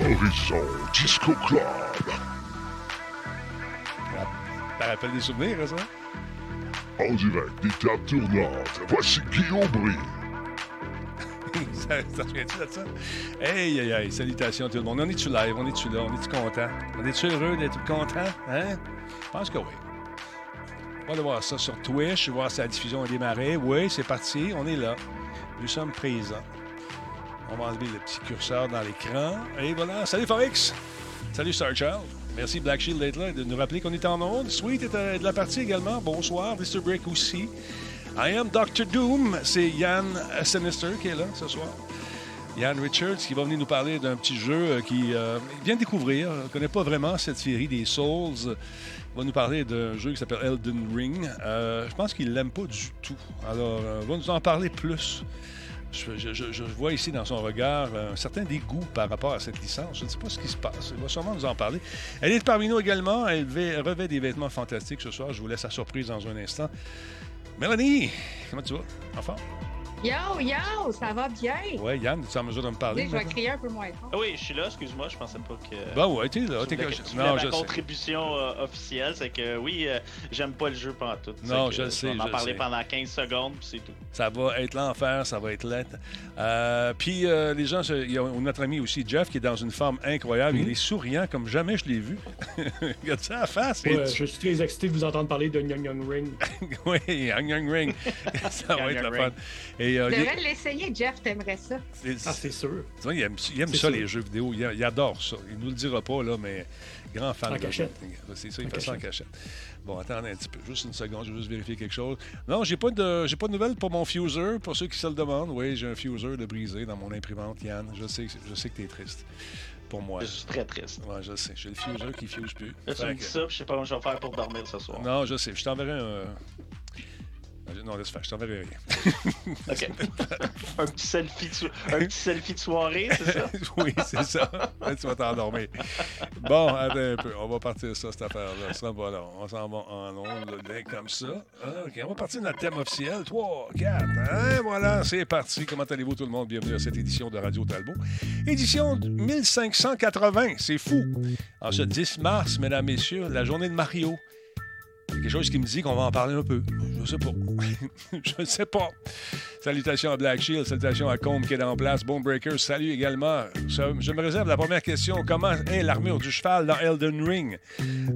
Horizon Disco Club. Ça rappelle des souvenirs, hein, ça? En direct des tables tournantes, voici Guillaume Brie. ça, ça te souvient-tu de ça? Hey, aïe, aïe, salutations à tout le monde. On est-tu live? On est-tu là? On est-tu content? On est-tu heureux d'être content? Hein? Je pense que oui. On va aller voir ça sur Twitch, voir si la diffusion a démarré. Oui, c'est parti, on est là. Nous sommes présents. On va enlever le petit curseur dans l'écran. Et voilà. Salut Forex! Salut Starchild! Merci Black Shield d'être là et de nous rappeler qu'on est en onde. Sweet est euh, de la partie également. Bonsoir. Mr. Brick aussi. I am Dr. Doom. C'est Yann Sinister qui est là ce soir. Yann Richards qui va venir nous parler d'un petit jeu euh, qu'il euh, vient de découvrir. Ne connaît pas vraiment cette série des Souls. Il va nous parler d'un jeu qui s'appelle Elden Ring. Je pense qu'il ne l'aime pas du tout. Alors, il va nous en parler plus. Je, vois ici dans son regard un certain dégoût par rapport à cette licence. Je ne sais pas ce qui se passe. Il va sûrement nous en parler. Elle est parmi nous également. Elle vê- revêt des vêtements fantastiques ce soir. Je vous laisse la surprise dans un instant. Mélanie, comment tu vas? Enfin? Yo, yo, ça va bien? Ouais, Yann, tu es en mesure de me parler? Je vais crier un peu moins fort. Ah oui, je suis là, excuse-moi, je pensais pas que. Ben ouais, t'es là. Tu t'es voulais Non, ma je contribution euh, officielle, c'est que oui, euh, j'aime pas le jeu pendant tout. Non, je le sais, On je en sais. pendant 15 secondes, puis c'est tout. Ça va être l'enfer, ça va être lettre. Euh, puis euh, les gens, il y a notre ami aussi Jeff qui est dans une forme incroyable. Mhm. Il est souriant comme jamais je l'ai vu. Regarde ça à la face. Ouais, et tu- je suis très excité de vous entendre parler de Young Young Ring. oui, Young Young Ring. ça va être le fun. Ring. Euh, Tu il- devrais l'essayer, Jeff, t'aimerais ça. Ah, c'est sûr. tu vois, il aime, il aime C'est ça, sûr. les jeux vidéo. Il, il adore ça. Il nous le dira pas, là, mais grand fan. En de cachette. C'est ça, il En fait ça en cachette. Bon, attendez un petit peu. Juste une seconde, je vais juste vérifier quelque chose. Non, j'ai pas de j'ai pas de nouvelles pour mon fuser, pour ceux qui se le demandent. Oui, j'ai un fuser de brisé dans mon imprimante, Yann. Je sais, que- je sais que t'es triste. Pour moi. Je suis très triste. Ouais, je sais. J'ai le fuser qui fuse plus. Là, tu me que- dis ça, puis je sais pas comment je vais faire pour dormir ce soir. Non, je sais. Je t'enverrai un. Non, laisse faire. Je t'enverrai rien. Ok. un, petit selfie de so- un petit selfie de soirée, c'est ça? oui, c'est ça. Là, tu vas t'endormir. Bon, attends un peu. On va partir ça, cette affaire-là. Ça va là. On s'en va en ondes, comme ça. Ah, OK, on va partir de notre thème officiel. 3, 4. Hein, voilà, c'est parti. Comment allez-vous tout le monde? Bienvenue à cette édition de Radio Talbot. Édition 1580. C'est fou. En ce 10 mars, mesdames, messieurs, la journée de Mario. Il y a quelque chose qui me dit qu'on va en parler un peu. Je sais pas. je sais pas. Salutations à Black Shield, salutations à Combe qui est en place. Bonebreaker, salut également. Je me réserve la première question. Comment est l'armure du cheval dans Elden Ring?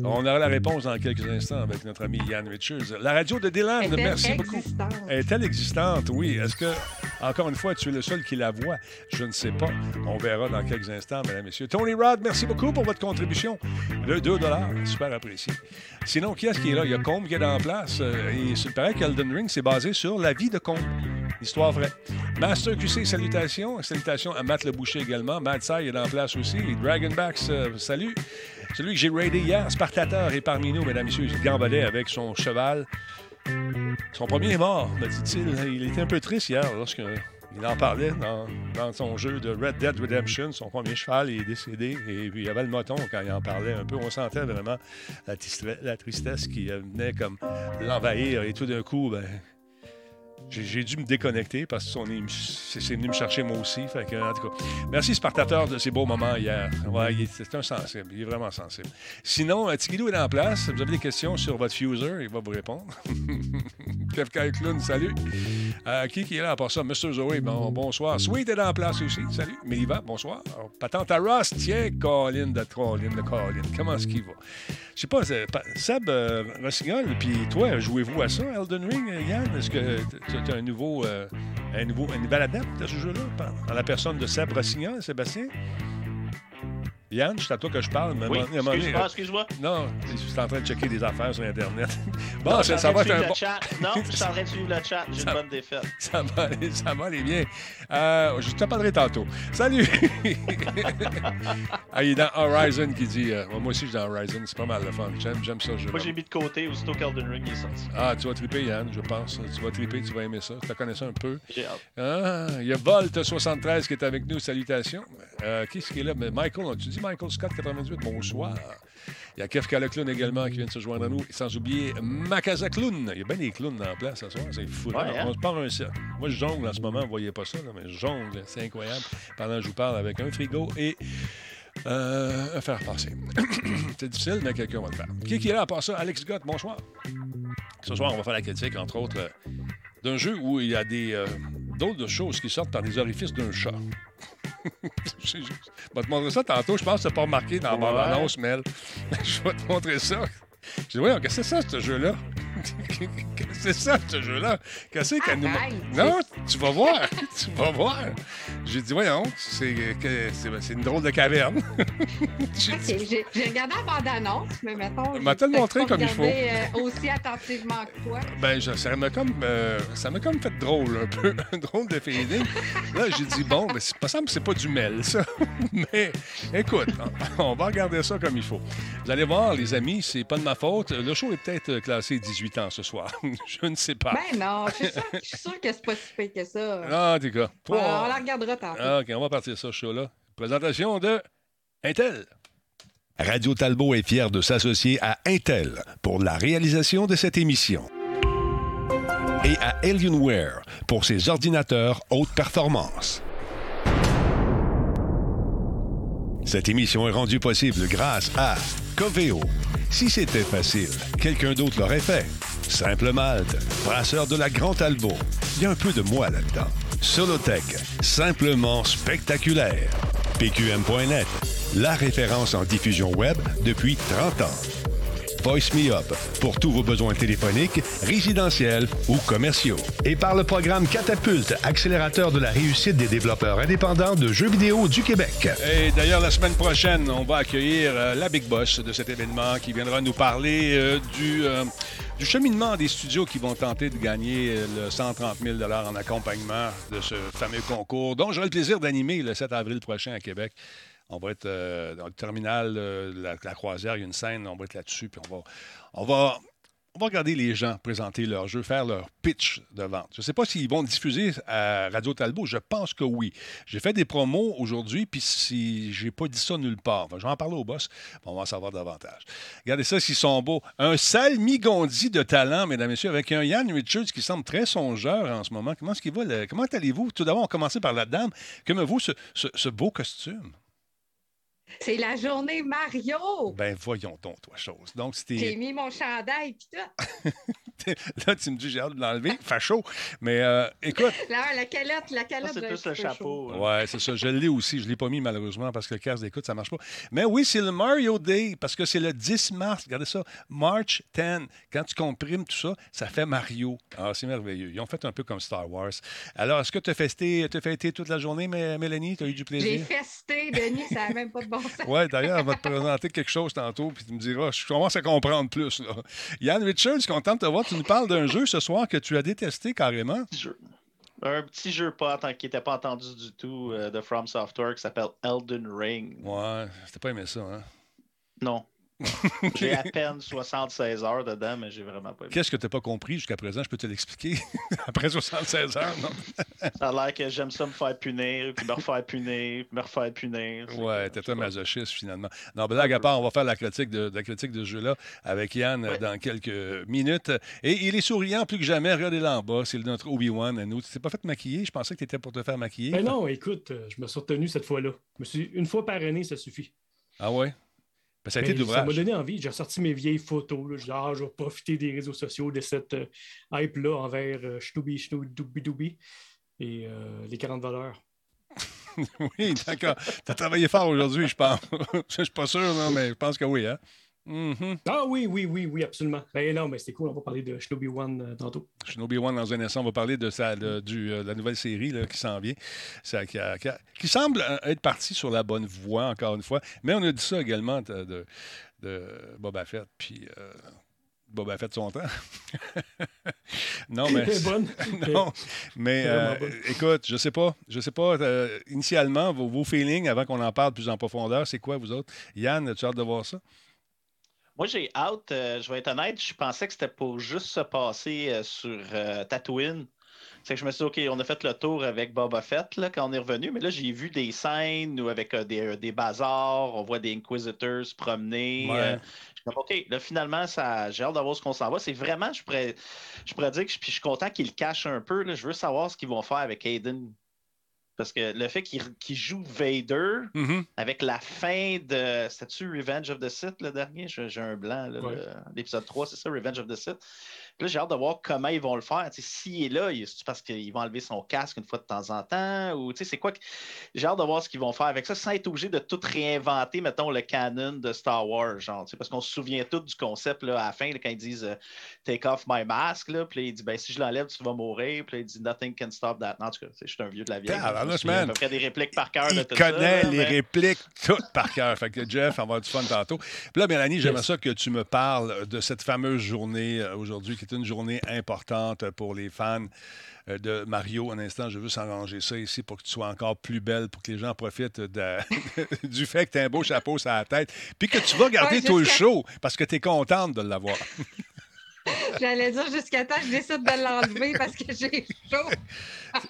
On aura la réponse dans quelques instants avec notre ami Yann Richards. La radio de Dylan, merci beaucoup. Est-elle existante? Oui. Est-ce que, encore une fois, tu es le seul qui la voit? Je ne sais pas. On verra dans quelques instants, mesdames et messieurs. Tony Rod, merci beaucoup pour votre contribution. Le 2 super apprécié. Sinon, qui est-ce qui est là? Il y a Combe qui est en place. euh, et il paraît qu'Elden Ring, c'est basé sur la vie de Combe. Histoire vraie. Master QC, salutations. Salutations à Matt Le Boucher également. Matt Sai est en place aussi. Dragonbacks, euh, salut. Celui que j'ai raidé hier, Spartateur, est parmi nous, mesdames et messieurs. Il gambadait avec son cheval. Son premier est mort, me dit-il. Il était un peu triste hier lorsque il en parlait dans, son jeu de Red Dead Redemption. Son premier cheval est décédé. Et puis il y avait le moton quand il en parlait un peu. On sentait vraiment la, la tristesse qui venait comme l'envahir. Et tout d'un coup, ben, j'ai dû me déconnecter parce que c'est venu me chercher moi aussi. En tout cas, merci Spartateur de ces beaux moments hier. Ouais, c'est un sensible. Il est vraiment sensible. Sinon, euh, Tigidou est en place. Vous avez des questions sur votre fuser, il va vous répondre. Kefka Clown, salut. Euh, qui, qui est là à part ça? Mr. Zoé, bon, bonsoir. Sweet est en place aussi. Salut. Meliva, bonsoir. Patente à Ross, tiens, Colin de Colin de Colin. Comment est-ce qu'il va? Je sais pas, Seb euh, Rossignol, puis toi, jouez-vous à ça, Elden Ring, euh, Yann? Est-ce que tu as un nouveau, euh, un nouveau, un nouvel adepte à ce jeu-là? En la personne de Seb Rossignol, Sébastien? Yann, c'est à toi que je parle. mais Oui, donné, excuse-moi, excuse-moi. non, je suis en train de checker des affaires sur Internet. Bon, Non, ça, va être un bon... chat. Non, je suis en train de suivre le chat. J'ai Ça- une bonne défaite. Ça va, aller- ça va aller bien. Euh, je te parlerai tantôt. Salut! ah, il est dans Horizon qui dit... euh, moi aussi, je suis dans Horizon. C'est pas mal le fun. J'aime, j'aime ça. Moi, j'ai mis de côté aussitôt qu'Elden Ring est sorti. Ah, tu vas triper, Yann, je pense. Tu vas triper, tu vas aimer ça. Tu la connais ça un peu. J'ai hâte. Ah, il y a Volt73 qui est avec nous. Salutations. Euh, qui est-ce qui est là? Mais Michael, tu Michael Scott 98. Bonsoir. Il y a Kev Clown également qui vient de se joindre à nous. Sans oublier Makaza Clown. Il y a bien des clowns en place ce soir. C'est fou. Ouais, hein? On se part un cercle. Moi, je jongle en ce moment. Vous voyez pas ça, là, mais je jongle. C'est incroyable. Pendant que je vous parle avec un frigo et euh, à faire passer. C'est difficile, mais quelqu'un va le faire. Qui, qui est là à part ça? Alex Gott, bonsoir. Ce soir, on va faire la critique, entre autres, euh, d'un jeu où il y a des euh, d'autres choses qui sortent par des orifices d'un chat. je vais te montrer ça tantôt. Je pense que c'est pas remarqué dans ma Ouais. annonce, Mel. je vais te montrer ça. Je dis, voyons, qu'est-ce que c'est ça, ce jeu-là? Qu'est-ce que c'est ça, ce jeu-là? Qu'est-ce qu'elle nous... Non, tu vas voir. tu vas voir. J'ai dit, voyons, c'est c'est c'est une drôle de caverne. J'ai dit, regardé la bande-annonce, mais mettons. m'a j'ai te le peut-être montré comme il faut? euh, aussi attentivement que toi? Ben, je- ça m'a comme, euh, ça m'a comme fait drôle, un peu, un drôle de feeling. Là, j'ai dit, bon, ben, c'est pas simple, c'est pas du mel, ça. Mais, écoute, on, on va regarder ça comme il faut. Vous allez voir, les amis, c'est pas de ma faute. Le show est peut-être classé 18 ans ce soir. je ne sais pas. Ben non, je suis sûre, je suis sûre que c'est pas si pire que ça. Ah, t'es gars. Ouais, on la regardera tantôt. Ah, OK, on va partir ça, ce show-là. Présentation de Intel. Radio Talbot est fier de s'associer à Intel pour la réalisation de cette émission. Et à Alienware pour ses ordinateurs haute performance. Cette émission est rendue possible grâce à Coveo. Si c'était facile, quelqu'un d'autre l'aurait fait. Simple Malte, brasseur de la Grande Talbot. Il y a un peu de moi là-dedans. Solotech, simplement spectaculaire. PQM.net, la référence en diffusion web depuis 30 ans. Voice Me Up pour tous vos besoins téléphoniques, résidentiels ou commerciaux. Et par le programme Catapulte, accélérateur de la réussite des développeurs indépendants de jeux vidéo du Québec. Et d'ailleurs, la semaine prochaine, on va accueillir euh, la Big Boss de cet événement qui viendra nous parler euh, du, euh, du cheminement des studios qui vont tenter de gagner le 130 000 en accompagnement de ce fameux concours, dont j'aurai le plaisir d'animer le 7 avril prochain à Québec. On va être euh, dans le terminal euh, la, croisière, il y a une scène, on va être là-dessus, puis on va, on va, regarder les gens présenter leur jeu, faire leur pitch de vente. Je ne sais pas s'ils vont diffuser à Radio Talbot, je pense que oui. J'ai fait des promos aujourd'hui, puis si j'ai pas dit ça nulle part, je vais en parler au boss, on va en savoir davantage. Regardez ça, s'ils sont beaux. Un Salmigondi de talent, mesdames et messieurs, avec un Yann Richards qui semble très songeur en ce moment. Comment est-ce qu'il va? Comment allez-vous? Tout d'abord, on va commencer par la dame. Comment-vous ce, ce- ce beau costume? C'est la journée Mario. Ben voyons donc, toi, chose. Donc, J'ai c'était. mis mon chandail pis tout. Là, tu me dis, j'ai hâte de l'enlever. Facho. Mais euh, écoute, Là, la calotte, la calotte. c'est plus le chapeau. hein. ouais, c'est ça. Je l'ai aussi. Je ne l'ai pas mis malheureusement parce que le casque d'écoute, ça ne marche pas. Mais oui, c'est le Mario Day parce que c'est le 10 mars. Regardez ça. March 10. Quand tu comprimes tout ça, ça fait Mario. Ah, c'est merveilleux. Ils ont fait un peu comme Star Wars. Alors, est-ce que tu as festé, t'as fêté toute la journée, Mé- Mélanie? Tu as eu du J'ai plaisir? festé, Denis, ça n'a même pas de bon sens. Oui, d'ailleurs, elle va te présenter quelque chose tantôt, puis tu me diras, je commence à comprendre plus. Là. Yann Richards, content de te voir. Tu nous parles d'un jeu ce soir que tu as détesté carrément? Un petit jeu pas atten- qui n'était pas entendu du tout euh, de From Software qui s'appelle Elden Ring. Ouais, c'était pas aimé ça, hein? Non. J'ai à peine 76 heures dedans, mais j'ai vraiment pas aimé. Qu'est-ce que tu n'as pas compris jusqu'à présent? Je peux te l'expliquer. Après 76 heures, non? Ça a l'air que j'aime ça me faire punir, puis me refaire punir, puis me refaire punir. Ouais, t'es un masochiste, finalement. Non, blague à part, on va faire la critique de, la critique de ce jeu-là avec Yann euh, Ouais. dans quelques minutes. Et il est souriant plus que jamais. Regardez là en bas, c'est notre Obi-Wan à nous. Tu t'es pas fait maquiller? Je pensais que tu étais pour te faire maquiller. Ben non, écoute, euh, je me suis retenu cette fois-là. Je me suis... Une fois par année, ça suffit. Ah ouais? Ben, ça a été Mais de ça m'a donné envie. J'ai ressorti mes vieilles photos. Là. Je dis, ah, je vais profiter des réseaux sociaux de cette euh, hype-là envers euh, Schnooby, Dooby, Dooby et euh, les 40 valeurs. Oui, d'accord. Tu as travaillé fort aujourd'hui, je pense. Je suis pas sûr, non, mais je pense que oui, hein? Mhm. Ah oui, oui, oui, oui, absolument. Ben non, mais c'était cool. On va parler de Schnooby One euh, tantôt. Shinobi One, dans un instant, on va parler de, sa, de- du, euh, la nouvelle série là, qui s'en vient, Ça, qui, a- qui a- qui semble euh, être partie sur la bonne voie, encore une fois. Mais on a dit ça également de, de, de Boba Fett, puis euh, Boba Fett son temps. non, mais... Bonne. non, mais euh, écoute, je sais pas, je sais pas, euh, initialement, vos, vos feelings, avant qu'on en parle plus en profondeur, c'est quoi, vous autres? Yann, as-tu hâte de voir ça? Moi, j'ai hâte, euh, je vais être honnête, je pensais que c'était pour juste se passer euh, sur euh, Tatooine. C'est que je me suis dit, OK, on a fait le tour avec Boba Fett là, quand on est revenu, mais là, j'ai vu des scènes où avec des, des bazars, on voit des Inquisitors se promener. Ouais. je suis comme, OK, là, finalement, ça, j'ai hâte de voir ce qu'on s'en va. C'est vraiment, je pourrais, je pourrais dire que je, puis je suis content qu'ils le cachent un peu. là. Je veux savoir ce qu'ils vont faire avec Aiden Parce que le fait qu'il joue Vader Mhm. avec la fin de. C'était-tu Revenge of the Sith le dernier? J'ai un blanc, Ouais. l'épisode 3, c'est ça, Revenge of the Sith? Là, j'ai hâte de voir comment ils vont le faire. S'il est là, c'est parce qu'ils vont enlever son casque une fois de temps en temps ou c'est quoi que- J'ai hâte de voir ce qu'ils vont faire avec ça sans être obligé de tout réinventer, mettons, le canon de Star Wars. Genre, parce qu'on se souvient tout du concept là, à la fin, là, quand ils disent euh, Take off my mask. Là, puis il dit ben, Si je l'enlève, tu vas mourir. Puis il dit Nothing can stop that. Non, en tout cas, tu sais, je suis un vieux de la vieille. là, je à peu près des répliques par cœur de Il tout ça, connaît là, les mais- répliques toutes par cœur. Fait que Jeff, on va avoir du fun tantôt. Puis là, Mélanie, j'aimerais Yes. ça que tu me parles de cette fameuse journée euh, aujourd'hui, qui est une journée importante pour les fans euh, de Mario. Un instant, je veux s'arranger ça ici pour que tu sois encore plus belle, pour que les gens profitent de- du fait que tu as un beau chapeau sur la tête, puis que tu vas garder Ouais, tout le show parce que tu es contente de l'avoir. J'allais dire jusqu'à temps je décide de l'enlever parce que j'ai chaud.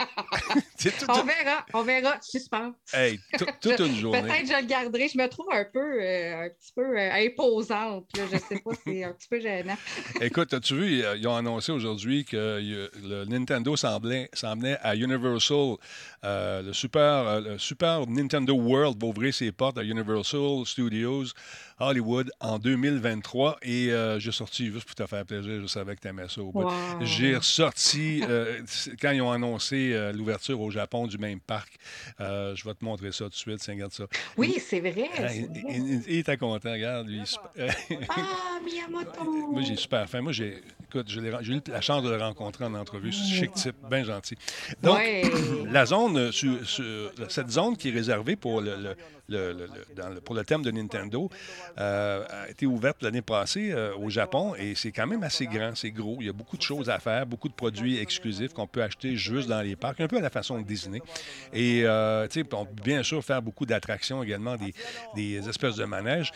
C'est tout- On verra, on verra. Suspense. Hey, tout- toute une journée. Peut-être que je le garderai. Je me trouve un peu, euh, un petit peu euh, imposante. Là. Je sais pas, c'est un petit peu gênant. Écoute, as-tu vu, euh, ils ont annoncé aujourd'hui que le Nintendo semblait, s'en venait à Universal. Euh, le, Super, le Super Nintendo World va ouvrir ses portes à Universal Studios Hollywood en 2023. Et euh, j'ai sorti, juste pour te faire plaisir, je savais que tu aimais ça. Wow. J'ai ressorti, euh, quand ils ont annoncé euh, l'ouverture au Japon du même parc, je vais te montrer ça tout de suite, tiens, regarde ça. Oui, c'est vrai. Il, était content, regarde, lui. Ah, Miyamoto! Moi, j'ai super faim. Moi, j'ai, écoute, j'ai eu la chance de le rencontrer en entrevue. C'est chic type, bien gentil. Donc, Ouais. la zone, sur- sur- cette zone qui est réservée pour le, le- pour le thème de Nintendo euh, a été ouverte l'année passée euh, au Japon et c'est quand même assez grand, c'est gros. Il y a beaucoup de choses à faire, beaucoup de produits exclusifs qu'on peut acheter juste dans les parcs, un peu à la façon de Disney. Et, euh, on peut bien sûr faire beaucoup d'attractions également, des, espèces de manèges.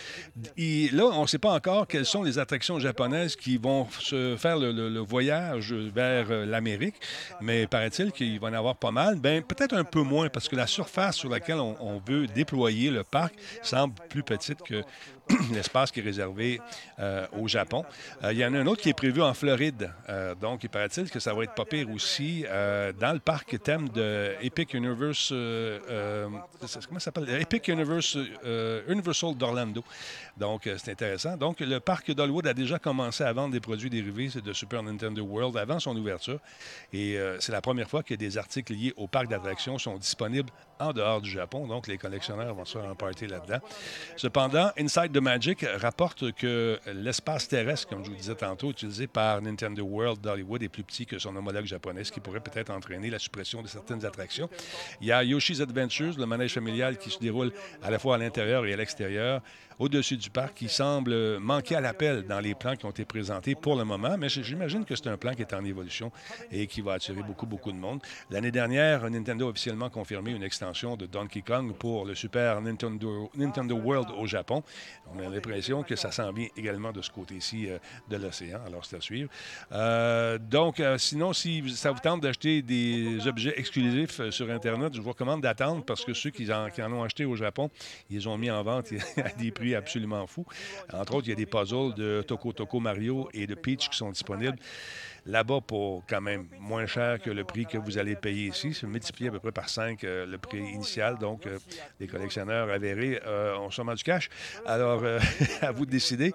Et là, on ne sait pas encore quelles sont les attractions japonaises qui vont se faire le, voyage vers euh, l'Amérique, mais paraît-il qu'il va y en avoir pas mal. Ben, peut-être un peu moins, parce que la surface sur laquelle on veut déployer le parc semble plus petite que l'espace qui est réservé euh, au Japon. Euh, il y en a un autre qui est prévu en Floride. Euh, donc, il paraît-il que ça va être pas pire aussi dans le parc thème de Epic Universe. comment ça s'appelle? Epic Universe, Universal d'Orlando. Donc, c'est intéressant. Donc, le parc d'Hollywood a déjà commencé à vendre des produits dérivés de Super Nintendo World avant son ouverture. Et c'est la première fois que des articles liés au parc d'attractions sont disponibles en dehors du Japon. Donc, les collectionneurs vont se faire un party là-dedans. Cependant, Inside the Magic rapporte que l'espace terrestre, comme je vous disais tantôt, utilisé par Nintendo World d'Hollywood est plus petit que son homologue japonais, ce qui pourrait peut-être entraîner la suppression de certaines attractions. Il y a Yoshi's Adventures, le manège familial qui se déroule à la fois à l'intérieur et à l'extérieur, au-dessus du parc, qui semble manquer à l'appel dans les plans qui ont été présentés pour le moment, mais j'imagine que c'est un plan qui est en évolution et qui va attirer beaucoup, beaucoup de monde. L'année dernière, Nintendo a officiellement confirmé une extension de Donkey Kong pour le Super Nintendo, Nintendo World au Japon. On a l'impression que ça s'en vient également de ce côté-ci euh, de l'océan, alors c'est à suivre. Euh, donc, euh, sinon, si ça vous tente d'acheter des objets exclusifs sur Internet, je vous recommande d'attendre parce que ceux qui en, ont acheté au Japon, ils ont mis en vente à des prix absolument fous. Entre autres, il y a des puzzles de Toko Toko Mario et de Peach qui sont disponibles là-bas pour quand même moins cher que le prix que vous allez payer ici. C'est multiplié à peu près par 5 le prix initial. Donc, euh, les collectionneurs avérés euh, ont sûrement du cash. Alors, euh, à vous de décider.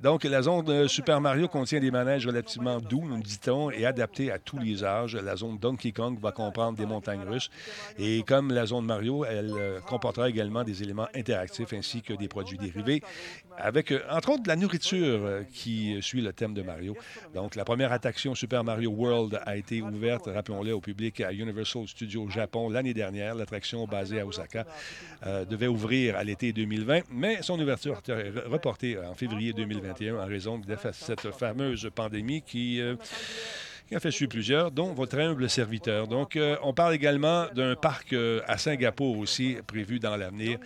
Donc, la zone Super Mario contient des manèges relativement doux, nous dit-on, et adaptés à tous les âges. La zone Donkey Kong va comprendre des montagnes russes. Et comme la zone Mario, elle euh, comportera également des éléments interactifs ainsi que des produits dérivés, avec, euh, entre autres, la nourriture euh, qui suit le thème de Mario. Donc, la première attraction Super Mario World a été ouverte, rappelons-le, au public à Universal Studios Japon l'année dernière. L'attraction basée à Osaka euh, devait ouvrir à l'été 2020, mais son ouverture a été reportée en février 2021 en raison de cette fameuse pandémie qui... qui a fait suivre plusieurs, dont votre humble serviteur. Donc, euh, on parle également d'un parc euh, à Singapour aussi, prévu dans l'avenir.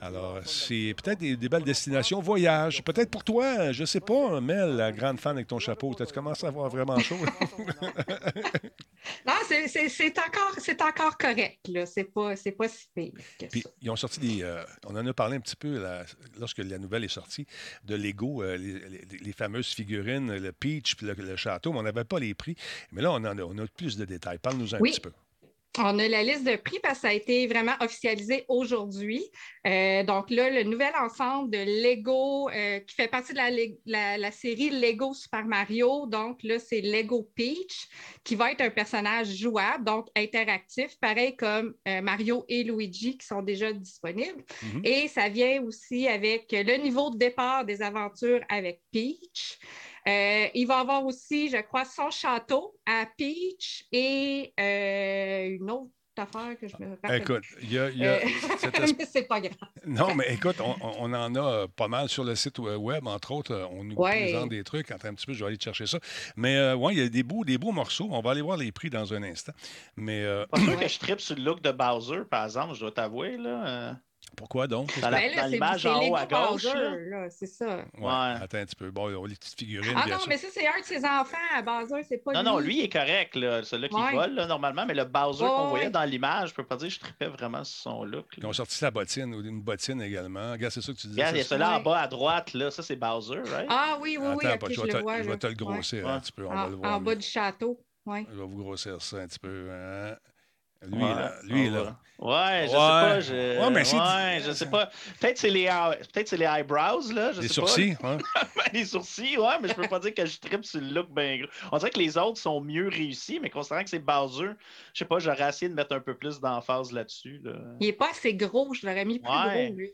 Alors, c'est peut-être des, belles destinations. Voyage, peut-être pour toi, je sais pas, Mel, la grande fan avec ton chapeau, tu commencé à avoir vraiment chaud? non, c'est encore, encore correct, là. C'est pas, pas si pire que Puis, ça. ils ont sorti des... Euh, on en a parlé un petit peu là, lorsque la nouvelle est sortie, de Lego, euh, les, les, les, fameuses figurines, le Peach puis le, le château, mais on n'avait pas les prix. Mais là, on, en a, on a plus de détails. Parle-nous un oui. petit peu. On a la liste de prix parce que ça a été vraiment officialisé aujourd'hui. Euh, donc là, le nouvel ensemble de Lego euh, qui fait partie de la, la- la série Lego Super Mario. Donc là, c'est Lego Peach qui va être un personnage jouable, donc interactif, pareil comme euh, Mario et Luigi qui sont déjà disponibles. Mhm. Et ça vient aussi avec le niveau de départ des aventures avec Peach. Euh, il va avoir aussi, je crois, son château à Peach et euh, une autre affaire que je me rappelle. Écoute, il y a. il y a Euh, cette c'est pas grave. Non, mais écoute, on, en a pas mal sur le site web, entre autres. On nous Ouais. présente des trucs. Attends un petit peu, je vais aller te chercher ça. Mais euh, ouais, il y a des beaux, des beaux morceaux. On va aller voir les prix dans un instant. Mais euh, Pas sûr que je tripe sur le look de Bowser, par exemple, je dois t'avouer. Là. Pourquoi donc? Dans l'image en haut à gauche, Bowser, là. là, c'est ça. Ouais, Ouais. Attends un petit peu. Bon, on a les petites figurines, Ah bien non, sûr. mais ça, c'est un de ses enfants à Bowser, c'est pas Non, lui. non, lui il est correct, là, celui-là qui Ouais. vole là, normalement, mais le Bowser Ouais, qu'on ouais. voyait dans l'image, je peux pas dire que je tripais vraiment sur son look. Ils ont sorti la bottine, ou une bottine également. Regarde, c'est ça que tu disais. Regarde, il y a ça, celui-là en bas à droite, là, ça c'est Bowser, right? Ah oui, oui, oui, Attends, ok, pas, je, le te, vois. je vais te le grossir un petit peu. On va le En, voir. en bas du château. Ouais. Je vais vous grossir ça un petit peu. hein. Lui, Ouais, là. Lui, on là. Ouais, je sais Ouais. pas. Je... Ouais, mais c'est- ouais, je sais pas. Peut-être c'est les, peut-être c'est les eyebrows, là. Je Les sais sourcils, hein? Pas. les sourcils, ouais, mais je peux pas dire que je tripe sur le look bien gros. On dirait que les autres sont mieux réussis, mais considérant que c'est Bowser, je sais pas, j'aurais essayé de mettre un peu plus d'emphase là-dessus. Là. Il n'est pas assez gros, je l'aurais mis plus Ouais. gros, lui.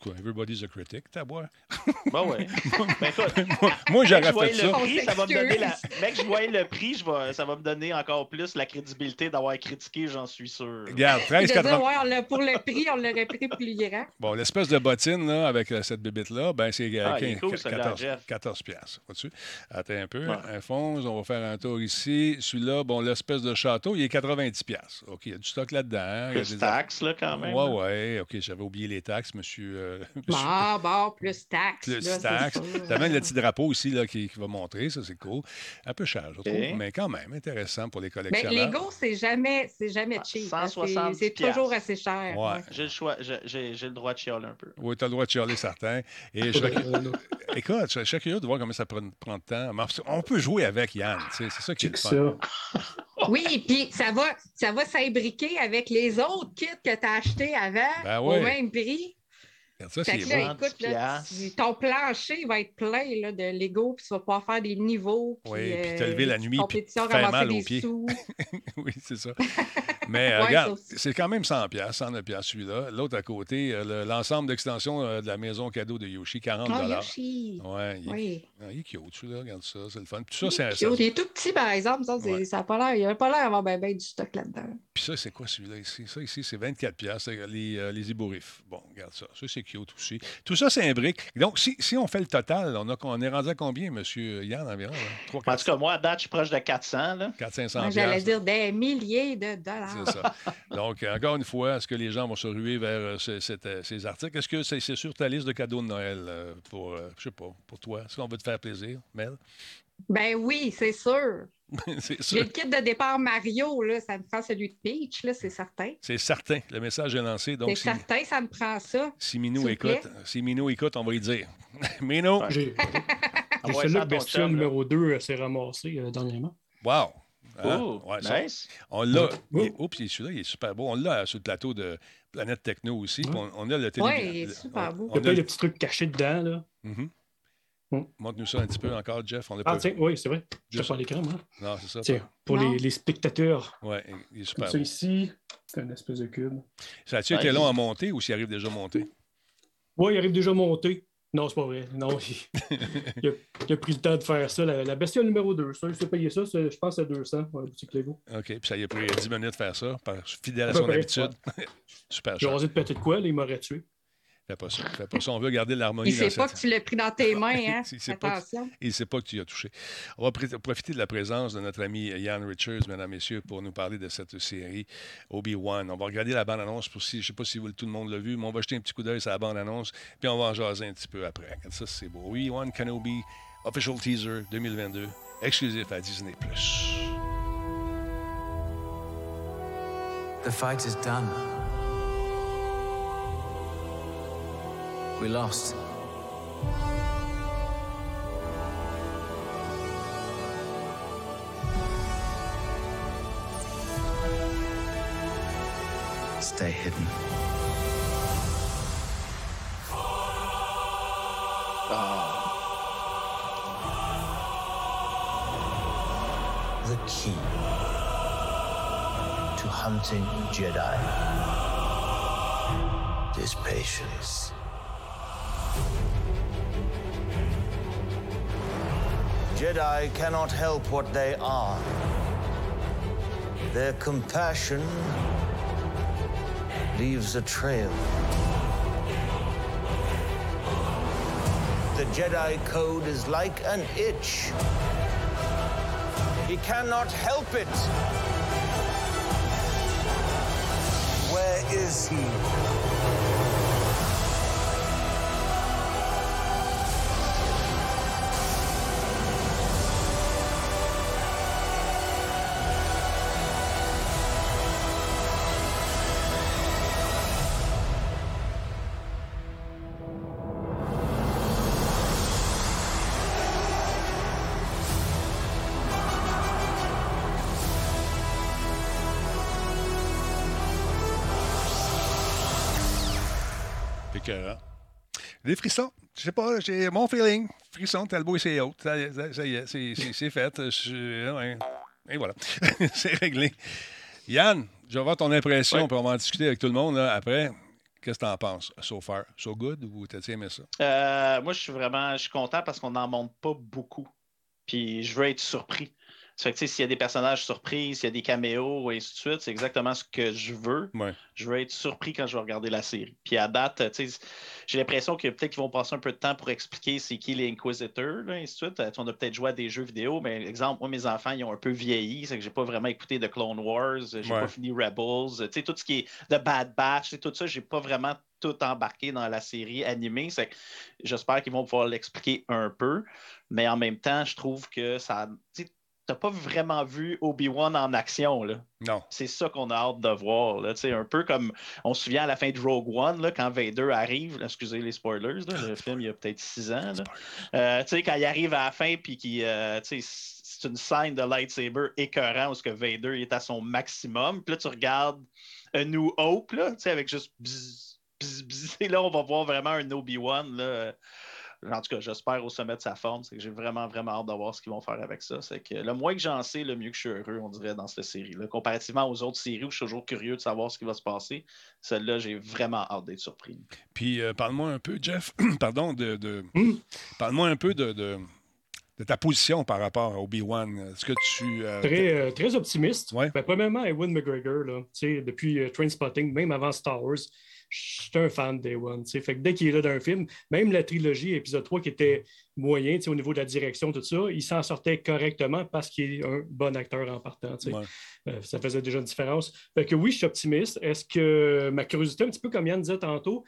Quoi, Everybody's a critic, t'as boire? Bah ouais. Ben, écoute, moi, moi, j'aurais je voyais fait le ça. prix, ça va me donner la... s'excuse. Mec, je voyais le prix, je vais... ça va me donner encore plus la crédibilité d'avoir critiqué, j'en suis sûr. Regarde, Je veux dire, 13,80. ouais, on l'a- pour le prix, on l'aurait pris plus grand. Bon, l'espèce de bottine là, avec euh, cette bébite-là, ben, c'est euh, Ah, il est 15 cool, celui-là, 14, Jeff. 14 piastres. Vois-tu? Attends un peu. Ouais. On va faire un tour ici. Celui-là, bon, l'espèce de château, il est 90 piastres. OK, il y a du stock là-dedans. il y a Plus des taxes, là, quand même. Ouais, ouais. OK, j'avais oublié les taxes, monsieur. Euh, monsieur- Ah, bon, plus taxes. Plus là, sûr. T'as même le petit drapeau ici là, qui, qui va montrer, ça c'est cool. Un peu cher, je trouve, OK. mais quand même intéressant pour les Mais collectionneurs. Lego, c'est jamais, c'est jamais Ah, cheap. hein. C'est- 170 C'est toujours assez cher. Ouais. ouais. J'ai le choix, j'ai- le droit de chialer un peu. Oui, tu as le droit de chialer certains. Et je serais- écoute, je serais curieux de voir comment ça prend, prend de temps. Mais on peut jouer avec Yann, c'est ça qui est le fun. ça. Oui, puis ça va, ça va s'imbriquer avec les autres kits que tu as achetés avant Ben au même prix. Regarde ça, Fait c'est que là, bon. bon. écoute, là, 10 tu- ton plancher va être plein là, de Lego, puis tu vas pouvoir faire des niveaux. Puis, Oui, puis euh, te lever la nuit, puis te faire mal aux des pieds. sous. oui, c'est ça. Mais euh, Ouais, regarde, c'est quand même 100 pièces, 109 pièces celui-là. L'autre à côté, euh, le- l'ensemble d'extension euh, de la maison cadeau de Yoshi, 40 Oh, dollars. Yoshi! Ouais, il, Oui. ah, il est cute, celui-là, regarde ça, c'est le fun. Puis ça, c'est cute. Il est tout petit, par exemple. Ça, c'est- Ouais. ça a pas l'air, il n'a pas l'air d'avoir ben, ben du stock là-dedans. Puis ça, c'est quoi celui-là ici? Ça ici, c'est 24 pièces les, euh, les ébouriffes. Bon, regarde ça. Ça, c'est aussi. Tout ça, c'est un brick. Donc, si, si on fait le total, on, a, on est rendu à combien, monsieur Yann, environ? 3, En 4, tout cas, moi, à date, je suis proche de 400. Là. 4 500 Moi, J'allais dire des milliers de dollars. C'est ça. Donc, encore une fois, est-ce que les gens vont se ruer vers euh, ce- cette, euh, ces articles? Est-ce que c'est c'est sur ta liste de cadeaux de Noël euh, pour, je sais pas, pour toi? Est-ce qu'on veut te faire plaisir, Mel? Ben oui, c'est sûr. J'ai le kit de départ Mario, là, ça me prend celui de Peach, là, c'est certain. C'est certain. Le message est lancé. C'est si, certain, ça me prend ça. si Minou écoute, si Minou écoute, on va lui dire. Minou, J'ai Ah ton Bestia numéro 2 s'est ramassé euh, dernièrement. wow! Hein? Oh, Ouais, ça, nice. On l'a. Ouais. Oups, celui-là, il est super beau. On l'a sur le plateau de Planète Techno aussi. On, on a le télé. Ouais, il est super beau. on- Il y a plein a de le- petits trucs cachés dedans. Là. Mhm. Mm. Montre-nous ça un petit peu encore, Jeff. On Ah, pas tiens, oui, c'est vrai. Je Juste- pas à l'écran, moi. Non, c'est ça. Tiens, pour les, les spectateurs. Ouais, il est Comme super ça ici, c'est un espèce de cube. Ça a-tu Ouais, été il- long à monter ou s'il arrive déjà monté? Oui, il arrive déjà monté. Non, c'est pas vrai. Non, il, il a, il a pris le temps de faire ça. La, la bestiole numéro 2, ça, il s'est payé ça, je pense, à 200 à la boutique Lego. OK, puis ça y a pris 10 minutes de faire ça, par- fidèle à son près, habitude. super J'ai osé de péter de quoi, là, il m'aurait tué. Fais pas ça. Fais pas ça. On veut garder l'harmonie Il dans sait pas cette... que tu l'as pris dans tes mains, hein? Il sait pas que-. Il ne sait pas que tu y as touché. On va pr- profiter de la présence de notre ami Ian Richards, mesdames, messieurs, pour nous parler de cette série Obi-Wan. On va regarder la bande-annonce pour si, je ne sais pas si vous- tout le monde l'a vu, mais on va jeter un petit coup d'œil sur la bande-annonce, puis on va en jaser un petit peu après. Regarde Ça, c'est beau. Obi-Wan Kenobi, official teaser 2022, exclusif à Disney+. The fight is done. We lost. stay hidden. Ah. The key to hunting Jedi is patience. Jedi cannot help what they are. Their compassion leaves a trail. The Jedi Code is like an itch. He cannot help it. Where is he? Écœurant. Des frissons. Je sais pas, j'ai mon feeling. Frisson, Talbot et c'est haute. Ça, ça- ça y est, c'est- c'est c'est fait. Je- ouais. Et voilà. c'est réglé. Yann, je vais avoir ton impression, Ouais. puis on va en discuter avec tout le monde là, après. Qu'est-ce que tu en penses? So far, so good ou t'as aimé ça? Euh, moi, je suis vraiment je suis content parce qu'on n'en montre pas beaucoup. Puis je veux être surpris. Ça fait que, s'il y a des personnages surpris, s'il y a des caméos et ainsi de suite, c'est exactement ce que je veux. Ouais. Je veux être surpris quand je vais regarder la série. Puis à date, j'ai l'impression que peut-être qu'ils vont passer un peu de temps pour expliquer c'est qui les Inquisitors, là, et ainsi de suite. On a peut-être joué à des jeux vidéo, mais exemple, moi, mes enfants, ils ont un peu vieilli. C'est que j'ai pas vraiment écouté de Clone Wars, j'ai Ouais. pas fini Rebels. Tout ce qui est The Bad Batch, tout ça, j'ai pas vraiment tout embarqué dans la série animée. C'est j'espère qu'ils vont pouvoir l'expliquer un peu. Mais en même temps, je trouve que ça. Tu n'as pas vraiment vu Obi-Wan en action. Là. Non. C'est ça qu'on a hâte de voir. Là. Un peu comme on se souvient à la fin de Rogue One, là, quand Vader arrive, là, excusez les spoilers, là, le film il y a peut-être six ans. là. Euh, quand il arrive à la fin, puis qu'il, euh, c'est une scène de lightsaber écœurant où ce que Vader il est à son maximum. Puis là, tu regardes A New Hope, là, avec juste bzz, bzz, bzz. Et là, on va voir vraiment un Obi-Wan. Là, en tout cas, j'espère au sommet de sa forme. C'est que j'ai vraiment, vraiment hâte de voir ce qu'ils vont faire avec ça. C'est que le moins que j'en sais, le mieux que je suis heureux, on dirait, dans cette série-là. Comparativement aux autres séries où je suis toujours curieux de savoir ce qui va se passer, celle-là, j'ai vraiment hâte d'être surpris. Puis euh, parle-moi un peu, Jeff, pardon, de. de- Hmm? Parle-moi un peu de, de, de ta position par rapport à Obi-Wan? Est-ce que tu. euh, Très, euh, très optimiste. Ouais. Ben, premièrement, Ewan McGregor, là, depuis euh, Trainspotting, même avant Star Wars, je suis un fan d'Ewan. Fait que dès qu'il est là dans un film, même la trilogie, épisode 3, qui était moyen au niveau de la direction, tout ça, il s'en sortait correctement parce qu'il est un bon acteur en partant. Ouais. Euh, ça faisait déjà une différence. Fait que oui, je suis optimiste. Est-ce que ma curiosité, un petit peu comme Yann disait tantôt,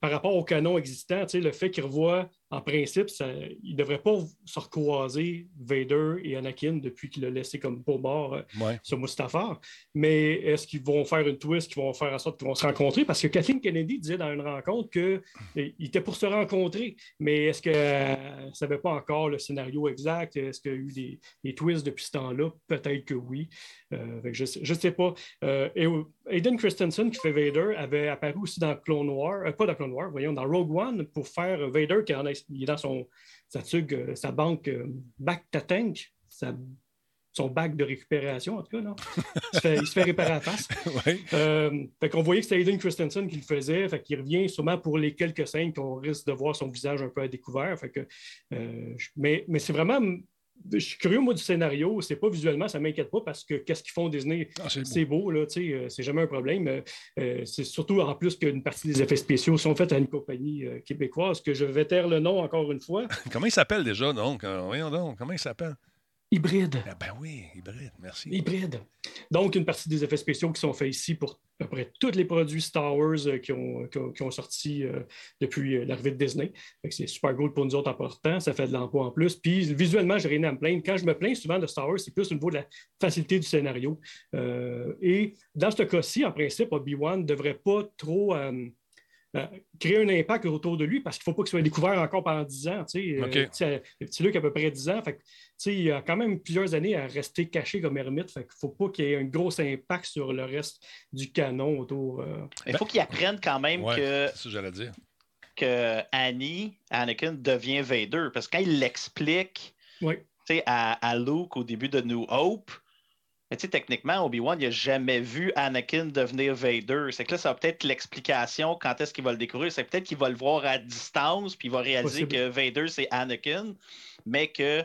par rapport au canon existant, le fait qu'il revoit, en principe, ça, il ne devrait pas se recroiser Vader et Anakin depuis qu'il l'a laissé comme pour mort euh, ouais. sur Mustafar. Mais est-ce qu'ils vont faire une twist, qu'ils vont faire en sorte qu'ils vont se rencontrer? Parce que Kathleen Kennedy disait dans une rencontre qu'il était pour se rencontrer, mais est-ce qu'elle ne savait pas encore le scénario exact? Est-ce qu'il y a eu des, des twists depuis ce temps-là? Peut-être que oui. Euh, que je ne sais pas. Euh, et Aiden Christensen, qui fait Vader, avait apparu aussi dans Clone War, euh, pas dans Clone War, voyons, dans Rogue One, pour faire Vader qui en a- il est dans son, sa, tug, euh, sa banque euh, Back to Tank, sa- son bac de récupération, en tout cas, non? Il se fait, il se fait réparer à la face. ouais. Euh, fait qu'on voyait que c'était Aiden Christensen qui le faisait. Fait qu'il revient sûrement pour les quelques scènes qu'on risque de voir son visage un peu à découvert. Fait que, euh, je- mais mais c'est vraiment. Je suis curieux, moi, du scénario. C'est pas visuellement, ça m'inquiète pas parce que qu'est-ce qu'ils font Disney? Ah, c'est beau. Beau, là, tu sais, euh, c'est jamais un problème. Euh, euh, c'est surtout en plus qu'une partie des effets spéciaux sont faits à une compagnie euh, québécoise, que je vais taire le nom encore une fois. Comment il s'appelle déjà, donc? Voyons donc, comment il s'appelle? Hybride. Ah, ben oui, hybride, merci. Hybride. Donc, une partie des effets spéciaux qui sont faits ici pour à peu près tous les produits Star Wars euh, qui, ont, qui ont- qui ont sorti euh, depuis euh, l'arrivée de Disney. C'est super cool pour nous autres en portant, ça fait de l'emploi en plus. Puis visuellement, j'ai rien à me plaindre. Quand je me plains souvent de Star Wars, c'est plus au niveau de la facilité du scénario. Euh, et dans ce cas-ci, en principe, Obi-Wan ne devrait pas trop. euh, euh, créer un impact autour de lui parce qu'il ne faut pas qu'il soit découvert encore pendant 10 ans. tu sais. Euh, tu sais, le petit Luc a à peu près 10 ans. Fait tu sais, il a quand même plusieurs années à rester caché comme ermite. Fait qu'il ne faut pas qu'il y ait un gros impact sur le reste du canon autour. euh, Il faut qu'il apprenne quand même Ouais, que, c'est que j'allais dire. que Annie, Anakin, devient Vader. Parce que quand il l'explique ouais. tu sais, à, à Luke au début de New Hope, mais tu sais, techniquement, Obi-Wan, il n'a jamais vu Anakin devenir Vader. C'est que là, ça va peut-être l'explication quand est-ce qu'il va le découvrir. C'est peut-être qu'il va le voir à distance, puis il va réaliser Possible. que Vader, c'est Anakin, mais que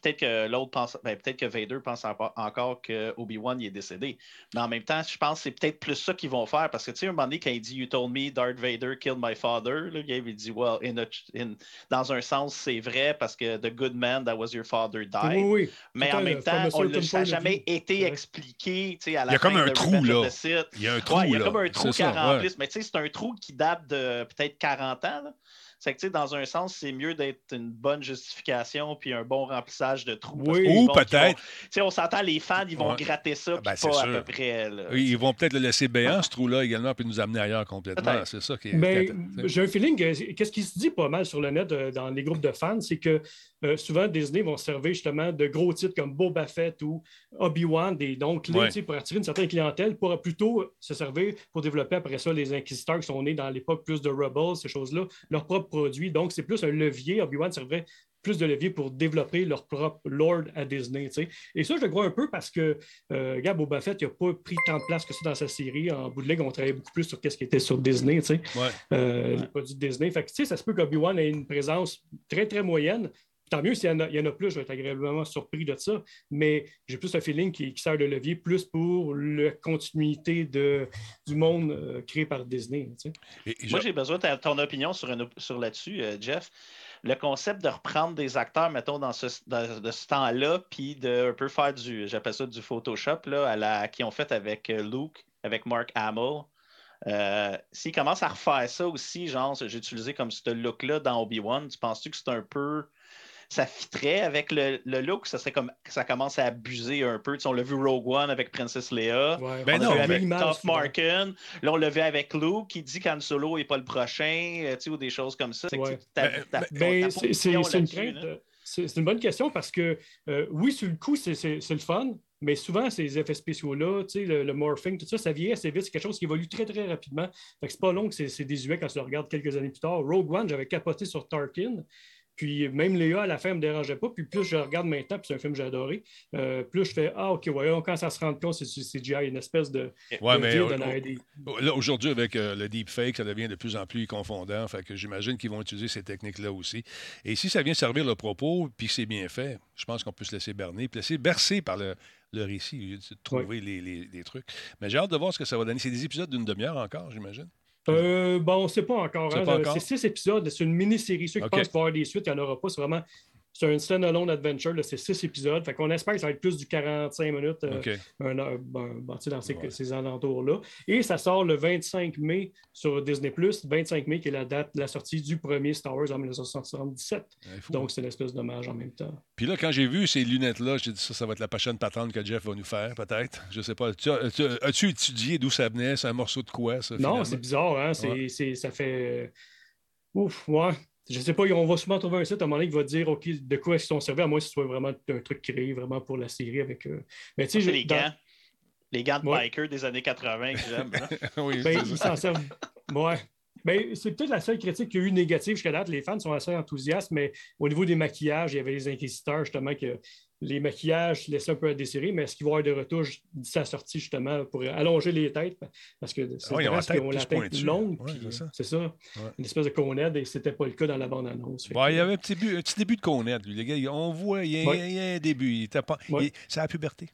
peut-être que l'autre pense, ben, peut-être que Vader pense en- encore que Obi-Wan est décédé. Mais en même temps, je pense que c'est peut-être plus ça qu'ils vont faire parce que tu sais, un moment donné, quand il dit You told me Darth Vader killed my father, là, il dit Well, in a- in- dans un sens, c'est vrai parce que the good man that was your father died. Oui, oui. Mais en même temps, on certain l'a- ça n'a jamais été Ouais. expliqué. tu sais, À la Il y a fin comme un de trou, là. Il y a un trou, Ouais, il y a là. comme un trou qui ça, ouais. remplisse. Mais tu sais, c'est un trou qui date de peut-être 40 ans. là. C'est que, tu sais, dans un sens, c'est mieux d'être une bonne justification puis un bon remplissage de trous. Oui. Ou peut-être- Tu sais, on s'entend, les fans, ils vont Ouais. gratter ça, Ah, ben, pas à peu près. là. Oui, Ils vont peut-être le laisser béant, ce trou-là, également, puis nous amener ailleurs complètement. C'est ça qui est. Est- j'ai un feeling que qu'est-ce qui se dit pas mal sur le net euh, dans les groupes de fans, c'est que euh, souvent Disney vont se servir justement de gros titres comme Boba Fett ou Obi-Wan, des donc clés Ouais. tu sais, pour attirer une certaine clientèle, pour plutôt se servir pour développer après ça les inquisiteurs qui sont nés dans l'époque plus de Rebels, ces choses-là, leurs produits. Donc c'est plus un levier. Obi-Wan servait plus de levier pour développer leur propre lord à Disney. Et ça, je le crois un peu parce que euh, Gab Boba Fett n'a pas pris tant de place que ça dans sa série. En bout de ligne, on travaillait beaucoup plus sur ce qui était sur Disney. tu sais Ouais. euh, les produits de Disney. Fait que, tu sais, ça se peut qu'Obi-Wan ait une présence très, très moyenne. Tant mieux s'il y, en a- il y en a plus, je vais être agréablement surpris de ça. Mais j'ai plus un feeling qui, qui sert de levier plus pour la continuité de, du monde euh, créé par Disney. tu sais. Et- et Moi, j'ai besoin de ton opinion sur, une- sur là-dessus, euh, Jeff. Le concept de reprendre des acteurs, mettons, dans ce, dans- de ce temps-là, puis de un peu faire du, j'appelle ça du Photoshop, là, à la, qui ont fait avec euh, Luke, avec Mark Hamill. Euh, S'ils commencent à refaire ça aussi, genre, j'ai utilisé comme ce look-là dans Obi-Wan, tu penses-tu que c'est un peu. Ça fitterait avec le, le look, ça serait comme ça commence à abuser un peu. Tu sais, on l'a vu Rogue One avec Princess Leia. Ouais. Ben on l'a vu avec. Là, on l'a vu avec Luke qui dit qu'Han Solo n'est pas le prochain, euh, tu sais, ou des choses comme ça. C'est Ouais. Ben, une là-dessus, crainte. là. C'est c'est une bonne question parce que euh, oui, sur le coup, c'est le fun, mais souvent, ces effets spéciaux-là, le, le morphing, tout ça, ça vieillit assez vite. C'est quelque chose qui évolue très, très rapidement. Fait que c'est pas long que c'est désuet quand tu le regardes quelques années plus tard. Rogue One, j'avais capoté sur Tarkin. Puis même Léa, à la fin, ne me dérangeait pas. Puis plus je regarde maintenant, puis c'est un film que j'ai adoré, euh, plus je fais Ah, OK, ouais, quand ça se rend compte, c'est c'est CGI, une espèce de. Ouais, de mais Là, aujourd'hui, avec euh, le deepfake, ça devient de plus en plus confondant. Fait que j'imagine qu'ils vont utiliser ces techniques-là aussi. Et si ça vient servir le propos, puis c'est bien fait, je pense qu'on peut se laisser berner, puis laisser bercer par le, le récit, de trouver les, les- les trucs. Mais j'ai hâte de voir ce que ça va donner. C'est des épisodes d'une demi-heure encore, j'imagine. Euh, bon, on ne sait pas encore. C'est hein. encore? C'est six épisodes. C'est une mini-série. Ceux qui pensent qu'il va y avoir des suites, il n'y en aura pas. C'est vraiment c'est un stand-alone adventure. C'est six épisodes. Fait qu'on espère que ça va être plus du 45 minutes, euh, un heure, ben, ben, tu sais, dans ces, Ouais. ces alentours-là. Et ça sort le 25 mai sur Disney+. 25 mai, qui est la date de la sortie du premier Star Wars en 1977. Ouais, fou. Donc, c'est une espèce d'hommage en même temps. Puis là, quand j'ai vu ces lunettes-là, j'ai dit ça, ça va être la prochaine patente que Jeff va nous faire, peut-être. Je sais pas. Tu as- tu- As-tu étudié d'où ça venait? C'est un morceau de quoi, ça? Non, c'est bizarre, hein? C'est, Ouais. c'est- ça fait. Ouf, ouais. Je sais pas, on va souvent trouver un site à un moment donné qui va dire OK, de quoi est-ce qu'ils sont servis, à moins que ce soit vraiment un truc créé vraiment pour la série avec. Mais tu sais, C'est j'ai- les dans- gants. Les gants de Ouais. biker des années 80 que j'aime. hein. oui, Ben, ils s'en servent. Ouais. Ben, c'est peut-être la seule critique qu'il y a eu négative jusqu'à date. Les fans sont assez enthousiastes, mais au niveau des maquillages, il y avait les inquisiteurs, justement, que les maquillages laissaient un peu à désirer, mais est-ce qu'il va y avoir des retouches d'ici sa sortie, justement, pour allonger les têtes? Parce que c'est ont la tête la tête longue, Ouais, puis, c'est ça. Une espèce de conède, et c'était pas le cas dans la bande-annonce. Bon, il y avait un petit, but- un petit début de connaître, lui. Les gars, on voit, il y a, Ouais. il y a un début. Il était pas, Ouais. il- c'est la puberté.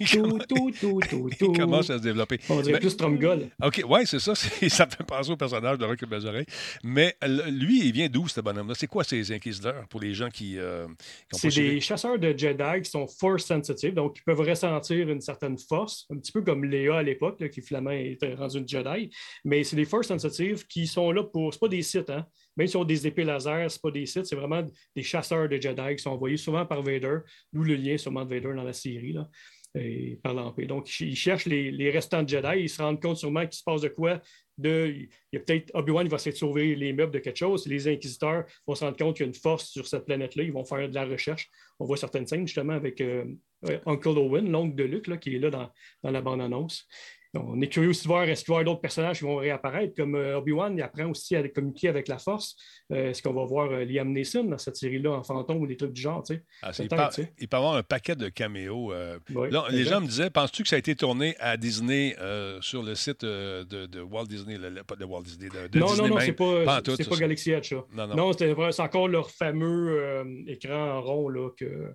Il, Tout, commence, tout, tout, tout, tout. il commence à se développer. On dirait plus Stromgol. OK, ouais, c'est ça. Ça me fait penser au personnage de Rock et Oreilles. Mais lui, il vient d'où, ce bonhomme-là? C'est quoi ces inquisiteurs pour les gens qui n'ont C'est suivi? des chasseurs de Jedi qui sont force sensitive, donc ils peuvent ressentir une certaine force, un petit peu comme Léa à l'époque, qui finalement était rendue une Jedi. Mais c'est des force sensitive qui sont là pour. C'est pas des sites, hein? Même si on des épées laser, c'est pas des sites, c'est vraiment des chasseurs de Jedi qui sont envoyés souvent par Vader, d'où le lien sûrement de Vader dans la série. Là. et par l'Empire. Donc, ils cherchent les, restants de Jedi. Ils se rendent compte sûrement qu'il se passe de quoi. De, il y a peut-être Obi-Wan va essayer de sauver les meubles de quelque chose. Les Inquisiteurs vont se rendre compte qu'il y a une force sur cette planète-là. Ils vont faire de la recherche. On voit certaines scènes justement avec euh, euh, Uncle Owen, l'oncle de Luke, là, qui est là dans la bande-annonce. On est curieux aussi de voir est-ce qu'il y d'autres personnages qui vont réapparaître, comme euh, Obi-Wan, il apprend aussi à communiquer avec la Force. Euh, est-ce qu'on va voir euh, Liam Neeson dans cette série-là en fantôme ou des trucs du genre? tu sais? Ah, il, tu sais. il peut avoir un paquet de caméos. euh. Oui, Là, les gens me disaient, penses-tu que ça a été tourné à Disney euh, sur le site de, de Walt Disney, le- pas de Walt Disney, de, de non, Disney non, non, même? c'est pas, Pas en tout. Galaxy Edge, ça. Non, non. Non, c'est encore leur fameux écran rond, là, que,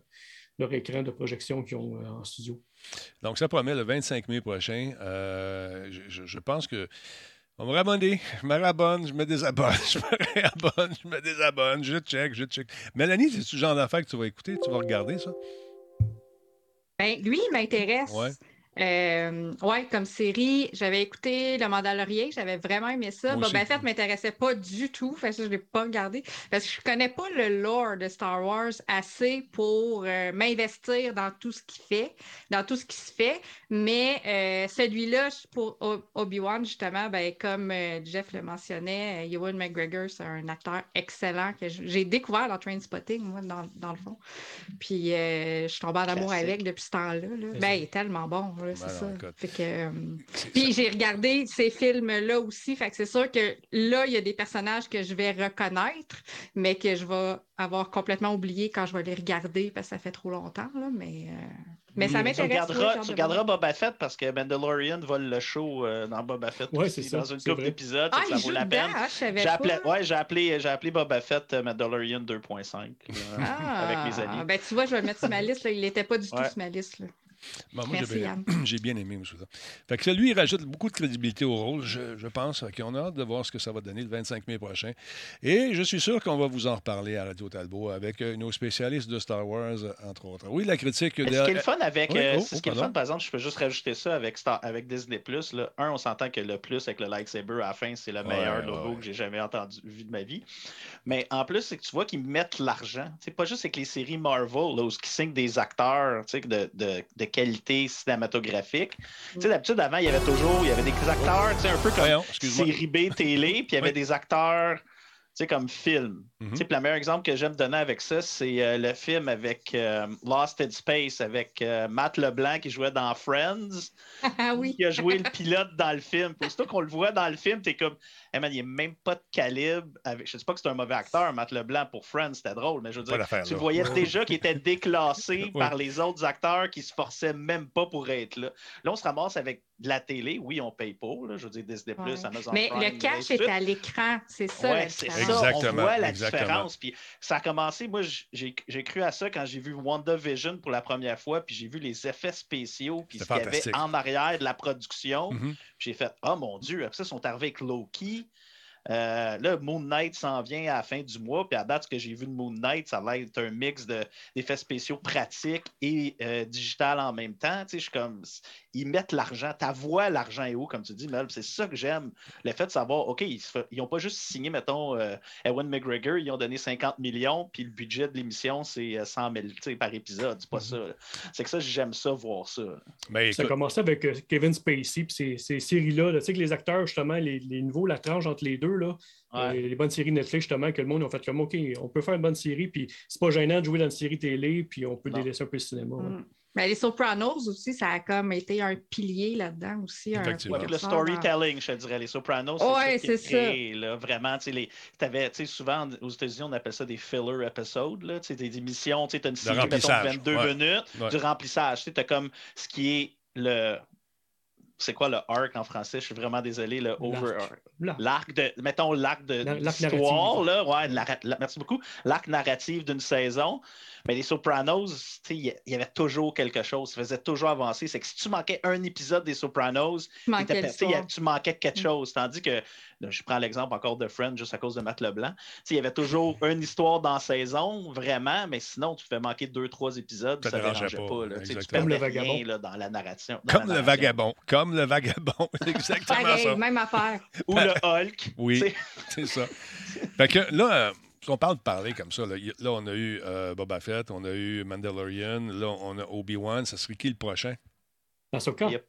leur écran de projection qu'ils ont en studio. Donc, ça promet le 25 mai prochain. Euh, je, pense que. On me rabonner. Je me rabonne, je me désabonne, je me réabonne, je me désabonne, je check, je check. Mélanie, c'est-tu le genre d'affaire que tu vas écouter? Tu vas regarder ça? Ben, lui, il m'intéresse. Ouais. Euh, ouais, comme série, j'avais écouté Le Mandalorian, j'avais vraiment aimé ça. Boba aussi. Fett m'intéressait pas du tout, fait que ça, je l'ai pas regardé parce que je connais pas le lore de Star Wars assez pour euh, m'investir dans tout ce qu'il fait, dans tout ce qui se fait. Mais euh, celui-là, pour Obi-Wan, justement, ben, comme euh, Jeff le mentionnait, Ewan McGregor, c'est un acteur excellent que j'ai découvert dans Trainspotting, moi, dans, dans le fond. Puis je suis tombée en amour Classique. avec depuis ce temps-là. là. Ben, il est tellement bon, là, c'est Ben non, ça. écoute. Fait que, euh, Puis j'ai regardé ces films-là aussi, fait que c'est sûr que là, il y a des personnages que je vais reconnaître, mais que je vais avoir complètement oublié quand je vais les regarder parce que ça fait trop longtemps, là, mais, euh, mais ça Tu m'intéresse. j'ai regarderas, tu de regarderas. Boba Fett parce que Mandalorian vole le show euh, dans Boba Fett Ouais, aussi, c'est ça, dans une c'est couple vrai. d'épisodes, Ah, ça vaut joue la peine. ah, J'ai appelé, ouais, j'ai appelé, j'ai appelé Boba Fett Mandalorian 2.5 là, Ah, avec mes amis. ben tu vois, je vais le mettre sur ma liste. là. Il n'était pas du tout Ouais. sur ma liste. là. Bon, moi, Merci, j'ai bien, j'ai bien aimé ça. Fait que lui, il rajoute beaucoup de crédibilité au rôle, je, je pense. Fait qu'on a hâte de voir ce que ça va donner le 25 mai prochain. Et je suis sûr qu'on va vous en reparler à Radio Talbot avec euh, nos spécialistes de Star Wars, entre autres. Oui, la critique de... Ce qui est le fun avec, Oui, euh, oh, c'est oh, ce qui est le fun, par exemple, je peux juste rajouter ça avec, Star- avec Disney Plus. Un, on s'entend que le plus avec le lightsaber à la fin, c'est le meilleur Ouais, logo ouais. que j'ai jamais entendu vu de ma vie. Mais en plus, c'est que tu vois qu'ils mettent l'argent. C'est pas juste avec les séries Marvel, là, où ils signent des acteurs tu sais, de, de, de qualité cinématographique. Tu sais, d'habitude, avant, il y avait toujours il y avait des acteurs, tu sais, un peu comme Voyons, série B télé, puis il y avait Oui. des acteurs, tu sais, comme film. Mhm. Tu sais, puis le meilleur exemple que j'aime donner avec ça, c'est euh, le film avec euh, Lost in Space, avec euh, Matt Leblanc qui jouait dans Friends, Ah oui. qui a joué le pilote dans le film. Puis aussitôt qu'on le voit dans le film, t'es comme, hey man, il n'est même pas de calibre. Avec... Je sais pas que c'est un mauvais acteur, Matt Leblanc pour Friends, c'était drôle, mais je veux dire, tu là. voyais déjà qu'il était déclassé par les autres acteurs qui se forçaient même pas pour être là. Là, on se ramasse avec de la télé. Oui, on paye pas, là, je veux dire, Disney+, Ouais. Amazon Mais Prime, le cash est à l'écran, c'est ça. Ouais, c'est ça. Exactement, On voit la exactement. différence. Puis ça a commencé, moi, j'ai cru à ça quand j'ai vu WandaVision pour la première fois, puis j'ai vu les effets spéciaux, puis ce qu'il y avait en arrière de la production. Mhm. J'ai fait, oh mon Dieu, après ça, ils sont arrivés avec Loki. Euh, là, Moon Knight s'en vient à la fin du mois, puis à date, ce que j'ai vu de Moon Knight, ça va être un mix de- d'effets spéciaux pratiques et euh, digital en même temps. Tu sais, je suis comme, ils mettent l'argent, ta voix, l'argent est où, comme tu dis, Mel, c'est ça que j'aime. Le fait de savoir, OK, ils n'ont pas juste signé, mettons, euh, Ewan McGregor, ils ont donné 50 millions, puis le budget de l'émission, c'est euh, 100 000 tu sais, par épisode. C'est pas ça. là. C'est que ça, j'aime ça, voir ça. Mais Ça a commencé avec euh, Kevin Spacey, puis ces, ces séries-là. là. Tu sais que les acteurs, justement, les, les nouveaux, la tranche entre les deux, là, Ouais. euh, les bonnes séries Netflix, justement, que le monde a fait comme OK, on peut faire une bonne série, puis c'est pas gênant de jouer dans une série télé, puis on peut Non. délaisser un peu le cinéma. ouais. Mm. Ben, les Sopranos aussi, ça a comme été un pilier là-dedans aussi. un. Ouais, le dans- storytelling, je te dirais, les Sopranos, c'est Ouais, ça qui est c'est ça. créé, là, vraiment, tu sais, souvent, aux États-Unis, on appelle ça des filler episodes, là, tu sais, des émissions, tu sais, t'as une série, mettons, de remplissage, 22 ouais. minutes, Ouais. du remplissage, tu sais, t'as comme ce qui est le... C'est quoi le arc en français? Je suis vraiment désolé, le over... L'arc de, mettons, l'arc de narratif. là, ouais, la- la- merci beaucoup. L'arc narratif d'une saison. Mais les Sopranos, tu sais, il y- avait toujours quelque chose, ça faisait toujours avancer. C'est que si tu manquais un épisode des Sopranos, Tu manquais tu l'histoire. quelque Mm. chose. Tandis que, je prends l'exemple encore de Friends juste à cause de Matt Leblanc. Tu sais, Il y avait toujours une histoire dans la saison, vraiment, mais sinon, tu fais manquer deux, trois épisodes, Ça ça ne dérangeait dérangeait pas, pas. là. Tu. Comme le rien vagabond. là, dans la narration. dans comme la le vagabond, comme le vagabond, c'est exactement Pareil, ça. même affaire. Ou le Hulk. Oui. C'est ça. Fait que là, euh, on parle de parler comme ça, là, on a eu euh, Boba Fett, on a eu Mandalorian, là, on a Obi-Wan. Ça serait qui le prochain? Ahsoka. Yep.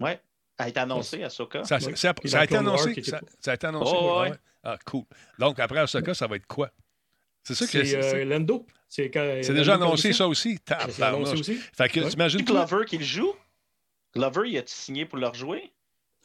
Ouais. A été annoncée, Ahsoka? Ça, ça- a dans été annoncé. qui était Ça, a été annoncé. Oh, ouais. ouais. Ah, cool. Donc, après Osaka, ça va être quoi? C'est ça que C'est c'est. euh, c'est- Lando. C'est déjà annoncé, ça aussi? C'est annoncé aussi. Fait que Ouais. t'imagines Puis Glover qui le joue? Glover, il a-tu signé pour le rejouer?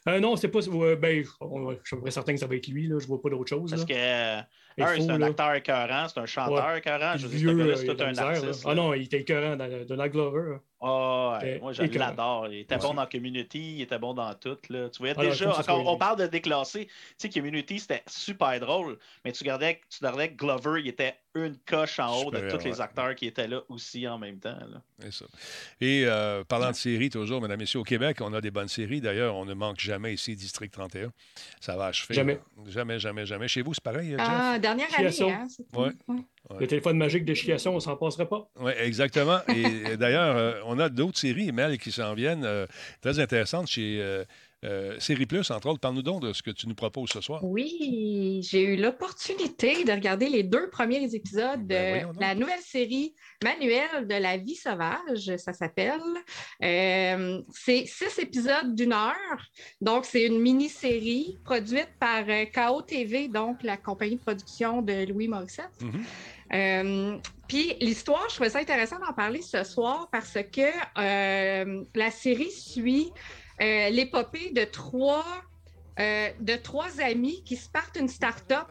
Euh, non, c'est pas. ouais, ben, on- je suis à peu près certain que ça va être lui. Là. Je vois pas d'autre chose. Parce que, euh, c'est un là. acteur écœurant, c'est un chanteur Ouais. écœurant. Je veux dire, euh, c'est il a tout de la un misère, là. artiste. Ah là. non, il était écœurant dans Donald Glover. Ah, ouais, C'était moi, je l'adore. Il était Ouais. bon dans Community, il était bon dans tout. Là. Tu voyais Ah, déjà, encore, on parle de déclassé. Tu sais, Community, c'était super drôle, mais tu regardais, tu regardais que Glover, il était une coche en haut de tous les acteurs qui étaient là aussi en même temps. là. Ça. Et euh, parlant de séries, toujours, mesdames et messieurs, au Québec, on a des bonnes séries. D'ailleurs, on ne manque jamais ici District 31. Ça va achever. Jamais. Jamais, jamais, jamais. Chez vous, c'est pareil, Jeff? Ah, dernière année, hein? c'est- Ouais. Le téléphone magique Chiasson, on s'en passerait pas. Oui, exactement. Et d'ailleurs, euh, on a d'autres séries, Mel, qui s'en viennent euh, très intéressantes chez euh, euh, Série Plus, entre autres. Parle-nous donc de ce que tu nous proposes ce soir. Oui, j'ai eu l'opportunité de regarder les deux premiers épisodes Ben, de la nouvelle série Manuel de la vie sauvage, ça s'appelle. Euh, c'est six épisodes d'une heure, donc c'est une mini-série produite par euh, KO TV, donc la compagnie de production de Louis Morissette. Mhm. Euh, puis l'histoire, je trouvais ça intéressant d'en parler ce soir parce que euh, la série suit euh, l'épopée de trois, euh, de trois amis qui se partent une start-up.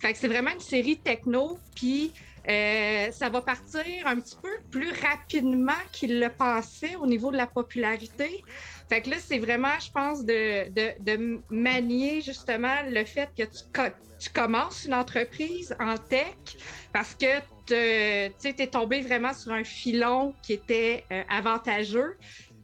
Fait que c'est vraiment une série techno, puis euh, ça va partir un petit peu plus rapidement qu'il le pensait au niveau de la popularité. Fait que là, c'est vraiment, je pense, de, de, manier justement le fait que tu, co- tu commences une entreprise en tech parce que tu es tombé vraiment sur un filon qui était avantageux.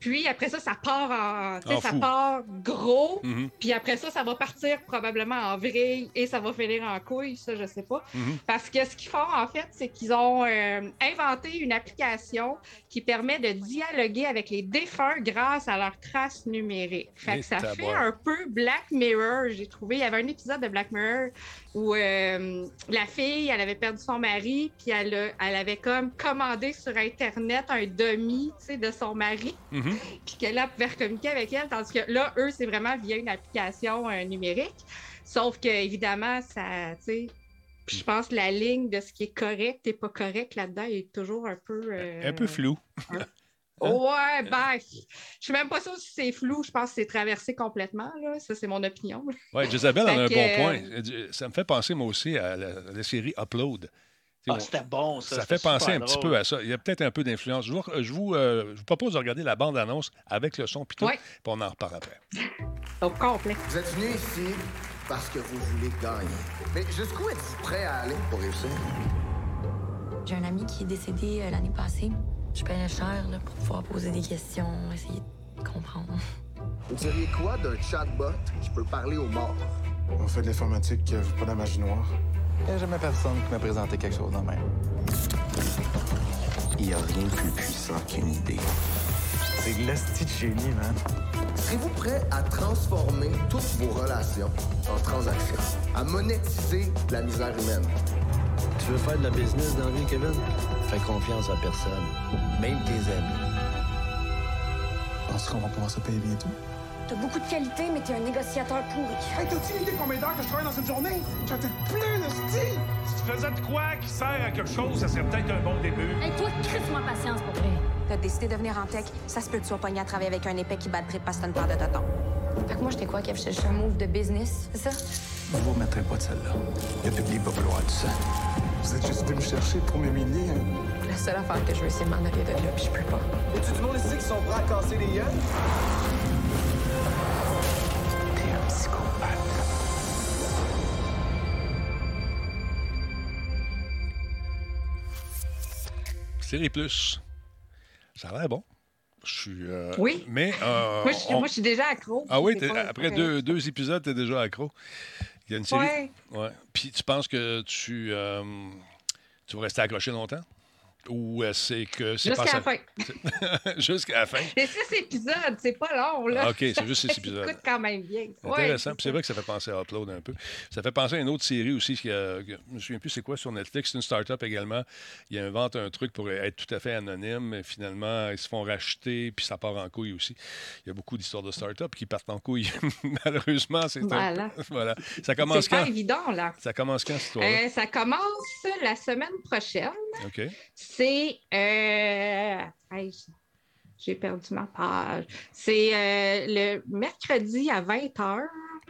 Puis après ça, ça part en, En ça fou. part gros. Mhm, Puis après ça, ça va partir probablement en vrille et ça va finir en couille, ça, je sais pas. mhm. Parce que ce qu'ils font, en fait, c'est qu'ils ont euh, inventé une application qui permet de dialoguer avec les défunts grâce à leurs traces numériques. Fait que ça fait un peu Black Mirror, j'ai trouvé. Il y avait un épisode de Black Mirror où euh, la fille, elle avait perdu son mari, puis elle, a- elle avait comme commandé sur Internet un demi, de son mari Mhm. puis que là, pouvait communiquer avec elle, tandis que là, eux, c'est vraiment via une application euh, numérique. Sauf que, évidemment, ça, tu je pense que la ligne de ce qui est correct et pas correct là-dedans est toujours un peu. euh, Un peu flou. Ouais, ben, je suis même pas sûre si c'est flou. Je pense que c'est traversé complètement, là. Ça, c'est mon opinion. Oui, Jezabel en a un bon point. Dit- Ça me fait penser, moi aussi, à la, la série Upload. Ah, c'était bon, ça. ça fait penser un petit peu à ça. Il y a peut-être un peu d'influence. Je vous, je, vous, euh, je vous propose de regarder la bande-annonce avec le son, puis tout, Ouais. puis on en reparle après. Au complet. Vous êtes venu ici parce que vous voulez gagner. Mais jusqu'où êtes-vous prêt à aller pour réussir? J'ai un ami qui est décédé euh, l'année passée. Je payais cher là, pour pouvoir poser des questions, essayer de comprendre. Vous diriez quoi d'un chatbot qui peut parler aux morts? On fait de l'informatique, euh, pas de la magie noire. Il n'y a jamais personne qui m'a présenté quelque chose de même. Il n'y a rien de plus puissant qu'une idée. C'est de l'esti de génie, man. Serez-vous prêt à transformer toutes vos relations en transactions? À monétiser la misère humaine? Tu veux faire de la business dans la vie, Kevin? Fais confiance à personne, même tes amis. Penses qu'on va pouvoir se payer bientôt? T'as beaucoup de qualité, mais t'es un négociateur pourri. Hey, t'as-tu une idée combien d'heures que je travaille dans une journée? J'en ai plein de style! Si tu faisais de quoi qui sert à quelque chose, ça serait peut-être un bon début. Hey, toi, crisse-moi patience pour vrai. T'as décidé de venir en tech, ça se peut que tu sois pogné à travailler avec un épais qui bat trip parce que une paire de tonton. Fait que moi, j'étais quoi, Kev? J'étais juste un move de business, c'est ça? Vous ne remettrez pas de celle-là. Le public va vouloir du sang. Vous êtes juste venu me chercher pour m'humilier. hein? La seule affaire que je veux, c'est m'en aller de là, puis je peux pas. Y a-tu du monde ici qui sont prêts à casser les yeux? Série Plus. Ça a l'air bon. Je suis. euh, Oui. Mais. euh, Moi, je, on- moi, je suis déjà accro. Ah oui, après deux, deux épisodes, tu es déjà accro. Il y a une série. Ouais. Ouais. Puis tu penses que tu, euh, tu vas rester accroché longtemps? Ou euh, c'est que c'est Jusqu'à la fin. Jusqu'à la fin. C'est six épisodes, c'est pas long, là. OK, c'est juste six Ça épisodes. coûte quand même bien. Intéressant. Ouais, c'est vrai que ça fait penser à Upload un peu. Ça fait penser à une autre série aussi. Qui a- je ne me souviens plus c'est quoi sur Netflix. C'est une start-up également. Ils inventent un truc pour être tout à fait anonyme. Mais finalement, ils se font racheter. Puis ça part en couille aussi. Il y a beaucoup d'histoires de start-up qui partent en couille. Malheureusement, c'est Voilà. voilà. Ça commence C'est pas quand? évident, là. Ça commence quand, cette? Euh, ça commence la semaine prochaine. OK. C'est. euh, J'ai perdu ma page. C'est euh, le mercredi à 20h.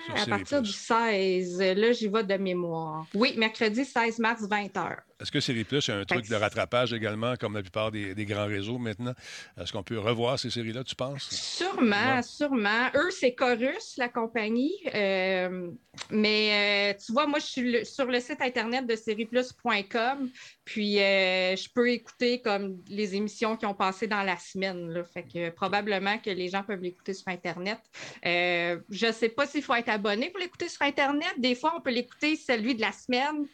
Sur À partir du 16, là, j'y vais de mémoire. Oui, mercredi 16 mars, 20h. Est-ce que Série Plus, a un truc de rattrapage également, comme la plupart des, des grands réseaux maintenant? Est-ce qu'on peut revoir ces séries-là, tu penses? Sûrement, Ouais. sûrement. Eux, c'est Chorus, la compagnie. Euh, mais euh, tu vois, moi, je suis le- sur le site internet de sérieplus.com. Puis, euh, je peux écouter comme les émissions qui ont passé dans la semaine. Là. Fait que probablement que les gens peuvent l'écouter sur Internet. Je ne sais pas s'il faut être abonné pour l'écouter sur Internet. Des fois, on peut l'écouter celui de la semaine.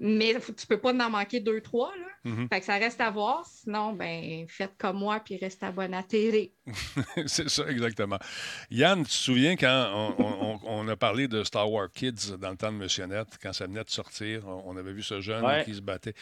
Mais tu peux pas en manquer deux, trois. Là. Mhm. Fait que ça reste à voir. Sinon, ben, faites comme moi puis restez abonné à télé. c'est ça, exactement. Yann, tu te souviens quand on, on- on a parlé de Star Wars Kids dans le temps de Missionnette, quand ça venait de sortir, on, avait vu ce jeune Ouais. qui se battait.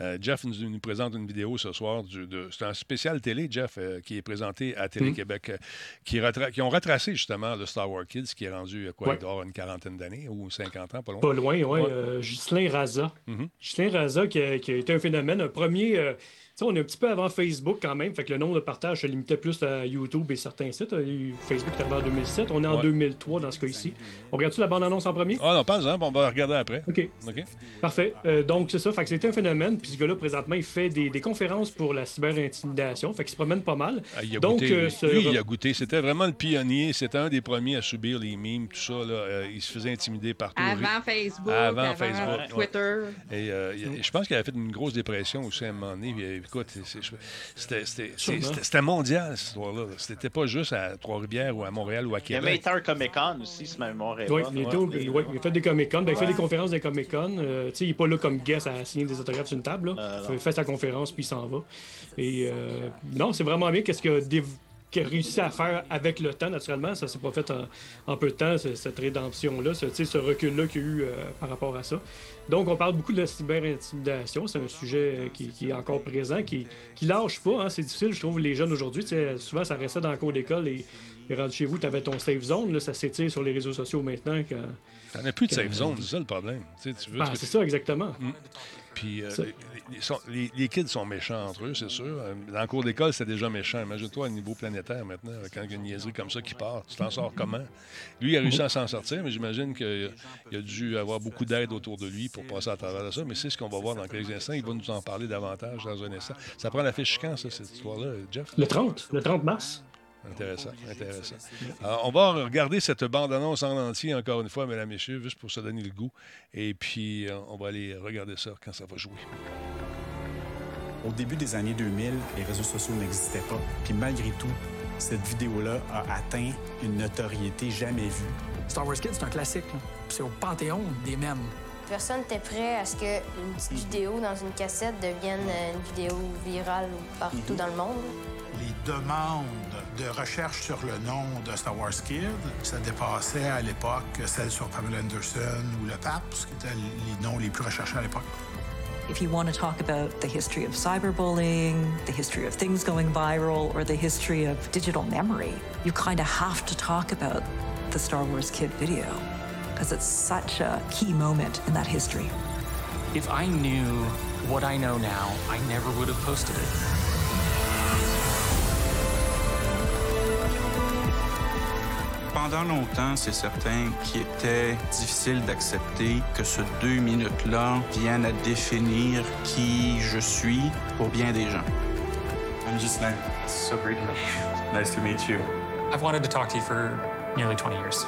Euh, Jeff nous, nous présente une vidéo ce soir. Du, de, c'est un spécial télé, Jeff, euh, qui est présenté à Télé-Québec, euh, qui, retra- qui ont retracé justement le Star Wars Kids, qui est rendu, quoi, Ouais. il doit une quarantaine d'années ou 50 ans, pas loin. Pas loin, oui. Ouais. Raza. Mhm. Ghislain Raza qui a, qui a été un phénomène, un premier. Sais, on est un petit peu avant Facebook quand même, fait que le nombre de partages se limitait plus à YouTube et certains sites. Euh, Facebook est arrivé en 2007, on est en Ouais. 2003 dans ce cas-ci. On regarde-tu la bande-annonce en premier? Ah non, pas exemple, on va la regarder après. OK. OK. Parfait. Euh, donc, c'est ça. Fait que c'était un phénomène. Puis ce gars-là, présentement, il fait des, des conférences pour la cyber-intimidation. Fait qu'il se promène pas mal. Ah, il a donc, goûté, euh, lui. ce- Lui, il a goûté. C'était vraiment le pionnier. C'était un des premiers à subir les mimes, tout ça. Là. Euh, il se faisait intimider partout. Avant Facebook, Avant avant, Facebook, ouais. Twitter. Et euh, je pense qu'il avait fait une grosse dépression aussi à un moment donné. Euh, écoute, c'était- mondial, cette histoire-là. C'était pas juste à Trois-Rivières ou à Montréal ou à Il y a Québec. Mater Comic Con aussi, si ma mémoire est Oui, bonne. il, était au- ouais, il a fait des Comic-Con. Ben, il fait des conférences des Comic-Con. Euh, tu sais, il n'est pas là comme guest à signer des autographes sur une table. là. il fait, sa conférence puis il s'en va. Et euh, non, c'est vraiment bien qu'est-ce qu'il a, qu'il a réussi à faire avec le temps, naturellement. Ça s'est pas fait en, en peu de temps, ce- cette rédemption-là, ce, tu recul-là qu'il y a eu euh, par rapport à ça. Donc, on parle beaucoup de la cyber-intimidation. C'est un sujet euh, qui, qui est encore présent, qui, qui lâche pas. hein. C'est difficile, je trouve, les jeunes aujourd'hui. tu Souvent, ça restait dans le cours d'école et, et chez vous, tu avais ton safe zone. Là, ça s'étire sur les réseaux sociaux maintenant. Quand... T'en as plus de safe zone, c'est ça le problème. Tu tu veux- Ben, tu- c'est ça, exactement. Mm. Puis euh, les- kids sont méchants entre eux, c'est sûr. Euh, Dans le cours d'école, c'était déjà méchant. Imagine-toi à niveau planétaire maintenant, quand il y a une niaiserie comme ça qui part. Tu t'en sors comment? Lui, il a réussi à s'en sortir, mais j'imagine qu'il a dû avoir beaucoup d'aide autour de lui pour passer à travers ça. Mais c'est ce qu'on va voir dans quelques instants. Il va nous en parler davantage dans un instant. Ça prend la fiche quand, ça, cette histoire-là, Jeff? Le 30, le 30 mars. Intéressant, intéressant. Alors, on va regarder cette bande-annonce en entier, encore une fois, mesdames, messieurs, juste pour se donner le goût. Et puis, euh, on va aller regarder ça quand ça va jouer. Au début des années 2000, les réseaux sociaux n'existaient pas. Puis malgré tout, cette vidéo-là a atteint une notoriété jamais vue. Star Wars Kids, c'est un classique. là. C'est au panthéon des mèmes. Personne n'était prêt à ce qu'une petite vidéo dans une cassette devienne euh, une vidéo virale partout dans le monde. Les demandes de recherche sur le nom de Star Wars Kid, ça dépassait à l'époque celles sur Pamela Anderson ou Le Pape, ce qui étaient les noms les plus recherchés à l'époque. If you want to talk about the history of cyberbullying, the history of things going viral, or the history of digital memory, you kind of have to talk about the Star Wars Kid video because it's such a key moment in that history. If I knew what I know now, I never would have posted it. Pendant longtemps, c'est certain qu'il était difficile d'accepter que ce deux minutes-là vienne à définir qui je suis pour bien des gens. I'm Ghislain. So great to meet you. Nice to meet you. I've wanted to talk to you for nearly 20 years.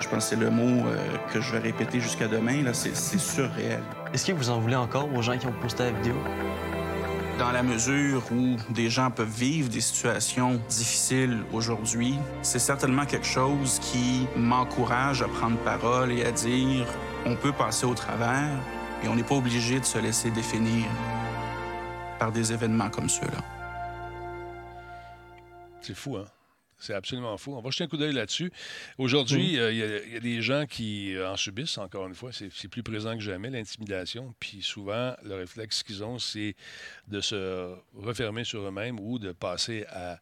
Je pense que c'est le mot euh, que je vais répéter jusqu'à demain. Là, c'est, c'est surréel. Est-ce que vous en voulez encore aux gens qui ont posté la vidéo? Dans la mesure où des gens peuvent vivre des situations difficiles aujourd'hui, c'est certainement quelque chose qui m'encourage à prendre parole et à dire on peut passer au travers et on n'est pas obligé de se laisser définir. par des événements comme ceux-là. C'est fou, hein? C'est absolument fou. On va jeter un coup d'œil là-dessus. Aujourd'hui, euh, il y a- il y, a des gens qui en subissent, encore une fois. C'est plus présent que jamais, l'intimidation. Puis souvent, le réflexe qu'ils ont, c'est de se refermer sur eux-mêmes ou de passer à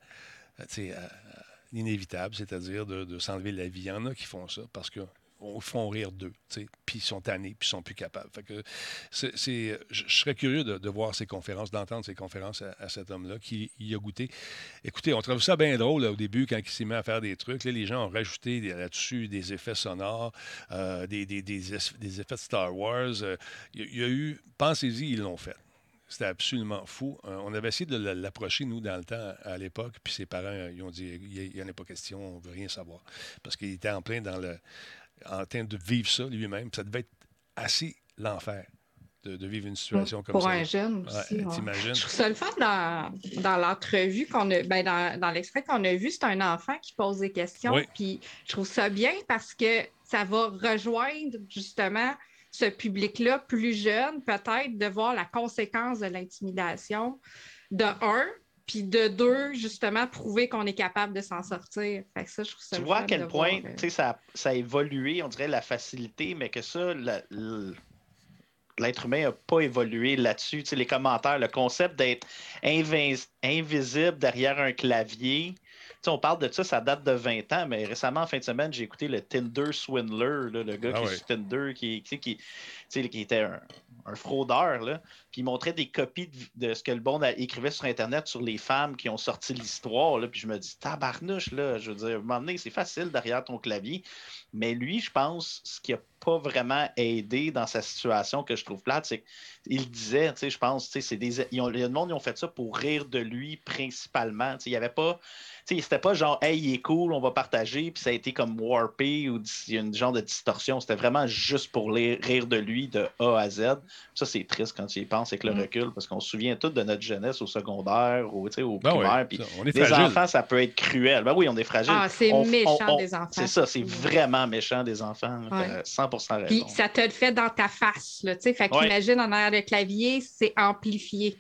l'inévitable, c'est-à-dire de, de s'enlever la vie. Il y en a qui font ça parce que on font rire d'eux, puis ils sont tannés, puis ils sont plus capables. Fait que je, serais curieux de, voir ces conférences, d'entendre ces conférences à, cet homme-là qui y a goûté. Écoutez, on trouve ça bien drôle au début quand il s'est mis à faire des trucs. Là, les gens ont rajouté des- là-dessus des effets sonores, euh, des, des- des es- des effets de Star Wars. Euh, Il y, y a eu, pensez-y, ils l'ont fait. C'était absolument fou. Euh, on avait essayé de l'approcher, nous, dans le temps, à l'époque, puis ses parents, ils ont dit il n'y en a pas question, on ne veut rien savoir. Parce qu'il était en plein dans le. En train de vivre ça lui-même. Ça devait être assez l'enfer de, de vivre une situation comme Pour ça. un jeune aussi. Ouais? Je trouve ça le fun dans, dans l'entrevue qu'on a, ben dans, dans l'extrait qu'on a vu, c'est un enfant qui pose des questions. Oui. Puis je trouve ça bien parce que ça va rejoindre justement ce public-là plus jeune, peut-être, de voir la conséquence de l'intimidation, de un, puis de deux, justement, prouver qu'on est capable de s'en sortir. Fait que ça, je trouve ça Tu vois à quel point voir, euh, tu sais, ça, ça a évolué, on dirait la facilité, mais que ça, l'être humain n'a pas évolué là-dessus. Tu sais, les commentaires, le concept d'être invisible derrière un clavier. Tu sais, on parle de ça, ça date de 20 ans, mais récemment, en fin de semaine, j'ai écouté le Tinder Swindler, là, le gars Ah qui ouais. est sur Tinder, qui, qui, qui, tu sais, qui était un, un fraudeur, là. Il montrait des copies de, ce que le monde a- écrivait sur Internet sur les femmes qui ont sorti l'histoire. Puis je me dis, tabarnouche, là, je veux dire, à un moment donné, c'est facile derrière ton clavier. Mais lui, je pense, ce qui n'a pas vraiment aidé dans sa situation que je trouve plate, c'est qu'il disait, tu sais, je pense, tu sais, des. Ils le monde, ils ont fait ça pour rire de lui principalement. Tu sais, il n'y avait pas. Tu sais, c'était pas genre, hey, il est cool, on va partager, puis ça a été comme warpé ou il y a une genre de distorsion. C'était vraiment juste pour rire de lui de A à Z. Ça, c'est triste quand tu y penses avec le Mm. recul, parce qu'on se souvient tous de notre jeunesse au secondaire ou tu sais, au Ben oui, primaire. puis ça, on est les fragile. enfants, ça peut être cruel. Ben oui, on est fragile. Ah, c'est méchant on- on- des enfants. C'est ça, c'est vraiment méchant des enfants. Ouais. T'as 100% Puis raison. ça te le fait dans ta face, là, tu sais. Fait Ouais. qu'imagine en arrière le clavier, c'est amplifié.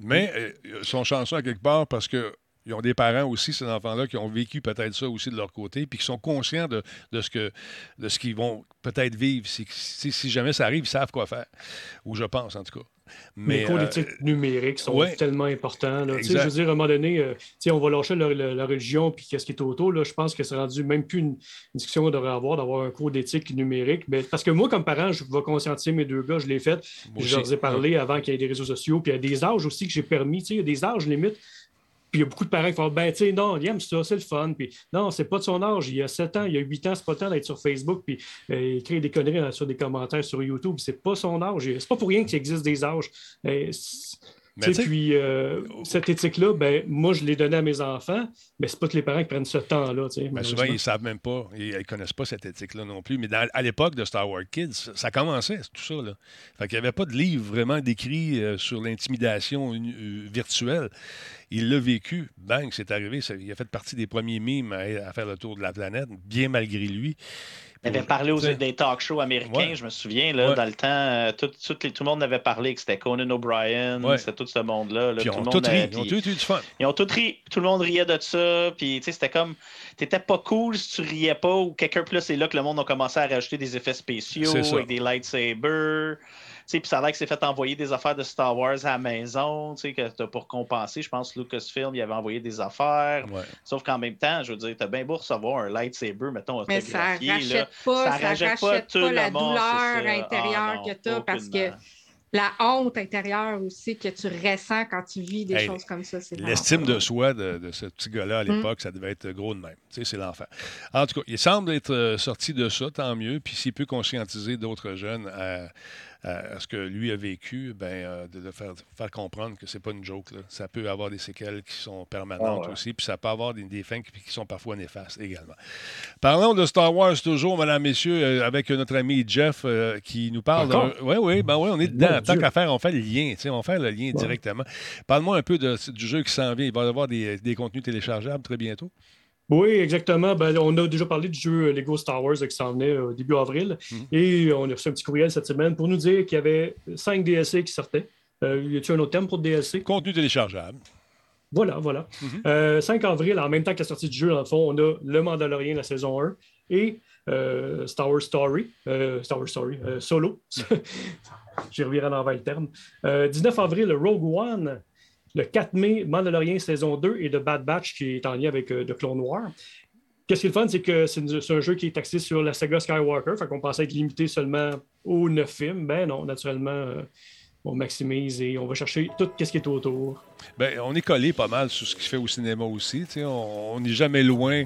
Mais euh, ils sont chanceux à quelque part parce que ils ont des parents aussi, ces enfants-là, qui ont vécu peut-être ça aussi de leur côté, puis qui sont conscients de, de ce que de ce qu'ils vont peut-être vivre. Si, si, si jamais ça arrive, ils savent quoi faire. Ou je pense, en tout cas. Mais les cours euh, d'éthique numérique sont ouais. tellement importants. là. Tu sais, Exact. Je veux dire, à un moment donné, euh, on va lâcher la, la- la religion puis qu'est-ce qui est autour. Là, je pense que c'est rendu même plus une, une discussion qu'on devrait avoir, d'avoir un cours d'éthique numérique. Mais, parce que moi, comme parent, je vais conscientiser mes deux gars, je l'ai fait. Moi Je leur ai parlé avant qu'il y ait des réseaux sociaux. Puis il y a des âges aussi que j'ai permis. Tu sais, il y a des âges limite. Puis il y a beaucoup de parents qui font Ben, tu sais, non, il aime ça, c'est le fun. Puis non, c'est pas de son âge. Il y a 7 ans, il y a 8 ans, c'est pas le temps d'être sur Facebook. Puis euh, écrire des conneries euh, sur des commentaires sur YouTube. C'est pas son âge. C'est pas pour rien qu'il existe des âges. Euh, Mais puis euh, cette éthique-là, ben, moi, je l'ai donnée à mes enfants, mais c'est pas tous les parents qui prennent ce temps-là. Ben, souvent, ils ne savent même pas. Ils ne connaissent pas cette éthique-là non plus. Mais dans- à l'époque de Star Wars Kids, ça, ça commençait, tout ça. Là. Fait qu'il n'y avait pas de livre vraiment décrit euh, sur l'intimidation euh, virtuelle. Il l'a vécu. Bang, c'est arrivé. Ça- il a fait partie des premiers mimes à, à faire le tour de la planète, bien malgré lui. Il avait parlé aux, des talk shows américains, Ouais. je me souviens, là, Ouais. dans le temps, euh, tout, tout, les- tout le monde avait parlé que c'était Conan O'Brien, Ouais. c'était tout ce monde-là. là, ils tout ont tout ri. Ils ont puis- tous eu du fun. Ils ont tout ri, tout le monde riait de ça, puis c'était comme, t'étais pas cool si tu riais pas, ou quelqu'un, là, c'est là que le monde a commencé à rajouter des effets spéciaux, avec des lightsabers, puis ça a l'air que c'est fait envoyer des affaires de Star Wars à la maison, tu sais, que t'as pour compenser, je pense Lucasfilm, il avait envoyé des affaires, Ouais. sauf qu'en même temps, je veux dire, t'as bien beau recevoir un lightsaber, mettons, Mais ça autographié, là, rachète pas, ça rachète pas, tout la le monde, douleur ça. intérieure Ah, que non, tu as parce que la honte intérieure aussi que tu ressens quand tu vis des Hey, choses comme ça. c'est L'estime de soi de, de ce petit gars-là à Mm. l'époque, ça devait être gros de même. Tu sais, c'est l'enfer. En tout cas, il semble être euh, sorti de ça, tant mieux. Puis s'il peut conscientiser d'autres jeunes à, à- à ce que lui a vécu, ben, euh, de, de faire, faire comprendre que c'est pas une joke. là. Ça peut avoir des séquelles qui sont permanentes Ah ouais. aussi, puis ça peut avoir des, des fins qui, qui sont parfois néfastes également. Parlons de Star Wars toujours, mesdames, messieurs, euh, avec notre ami Jeff euh, qui nous parle. Oui, oui, ben oui, on est dedans. Tant qu'à faire, on fait le lien. On fait le lien directement. Parle-moi un peu de- du jeu qui s'en vient. Il va y avoir des, des contenus téléchargeables très bientôt? Oui, exactement. Ben, on a déjà parlé du jeu Lego Star Wars euh, qui s'en venait euh, début avril. Mhm. Et on a reçu un petit courriel cette semaine pour nous dire qu'il y avait 5 DLC qui sortaient. Euh, y a-t-il un autre thème pour le DLC? Contenu téléchargeable. Voilà, voilà. Euh, 5 avril, en même temps que la sortie du jeu, dans le fond, on a Le Mandalorian, la saison 1, et euh, Star Wars Story, euh, Star Wars Story, euh, Solo. J'y reviendrai dans le terme. Euh, 19 avril, Rogue One. Le 4 mai, Mandalorian saison 2 et The Bad Batch qui est en lien avec euh, The Clone War. Qu'est-ce qui est le fun, c'est que c'est un jeu qui est axé sur la saga Skywalker. Fait qu'on pensait être limité seulement aux neuf films. Ben non, naturellement, euh, on maximise et on va chercher tout ce qui est autour. Ben, on est collé pas mal sur ce qui se fait au cinéma aussi. On n'est jamais loin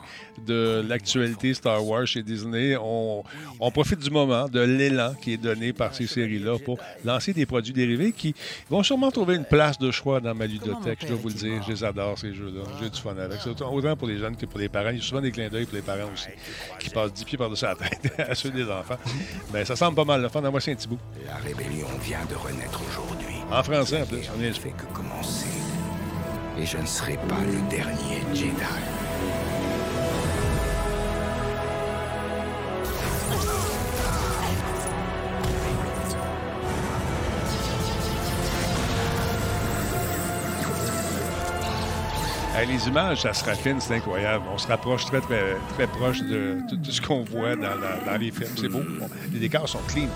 de l'actualité Star Wars chez Disney. On, on profite du moment, de l'élan qui est donné par ces séries-là pour lancer des produits dérivés qui vont sûrement trouver une place de choix dans ma ludothèque. Je dois vous le dire, je les adore, ces jeux-là. J'ai du fun avec ça. Autant pour les jeunes que pour les parents. Il y a souvent des clins d'œil pour les parents aussi qui passent 10 pieds par-dessus la tête à ceux des enfants. Ben, ça semble pas mal le fun. En voici un petit bout. La rébellion vient de renaître aujourd'hui. En français, en plus. On est- fait que commencer. Et je ne serai pas le dernier Jedi. Les images, ça se raffine, c'est incroyable. On se rapproche très, très, très proche de tout, tout ce qu'on voit dans, la- dans les films. C'est beau. Bon, les décors sont clean.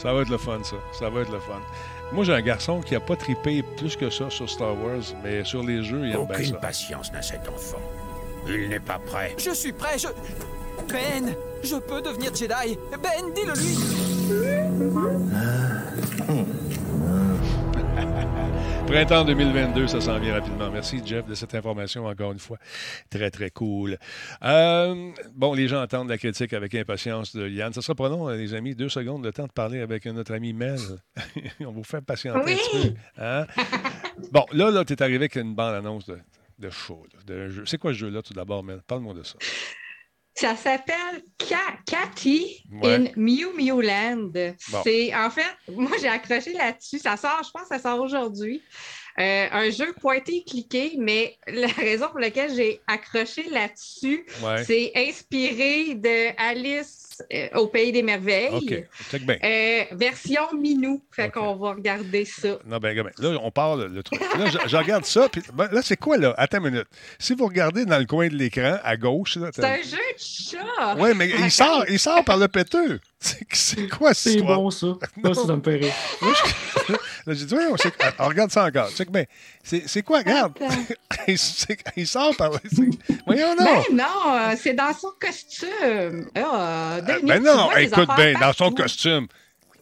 Ça va être le fun, ça. Ça va être le fun. Moi, j'ai un garçon qui a pas tripé plus que ça sur Star Wars, mais sur les jeux, il aime bien Aucune ça. patience n'a cet enfant. Il n'est pas prêt. Je suis prêt, je... Ben, je peux devenir Jedi. Ben, dis-le Printemps 2022, ça s'en vient rapidement. Merci, Jeff, de cette information, encore une fois. Très, très cool. Euh, bon, les gens attendent la critique avec impatience de Yann. Ça sera pas long, les amis. Deux secondes, le temps de parler avec notre ami Mel. On vous fait patienter Oui. un petit peu. Hein? Bon, là, là tu es arrivé avec une bande-annonce de, de show, de jeu. C'est quoi ce jeu-là, tout d'abord, Mel? Parle-moi de ça. Ça s'appelle Cathy Ouais. in Mew Mew Land. Bon. C'est en fait, moi j'ai accroché là-dessus. Ça sort, je pense, que ça sort aujourd'hui. Euh, un jeu pointé et cliqué, mais la raison pour laquelle j'ai accroché là-dessus, Ouais. c'est inspiré de Alice euh, au Pays des Merveilles. OK. Check bien. Euh, version Minou. Fait qu'on va regarder ça. Non, ben, gamin, là, on parle le truc. Là, je, je regarde ça, puis ben, là, c'est quoi, là? Attends une minute. Si vous regardez dans le coin de l'écran, à gauche, là, C'est un jeu de chat. Oui, mais il sort, il sort par le péteux. C'est c'est quoi cette C'est histoire? bon, ça. Ça, ça me fait rire. Là, j'ai dit, oui, on, sait- on regarde ça encore. Check bien. C'est c'est quoi? Regarde? il, il sort par. c'est- Voyons, non. Ben non, euh, c'est dans son costume. Ah, Denis, Ben non, vois écoute bien, dans son costume.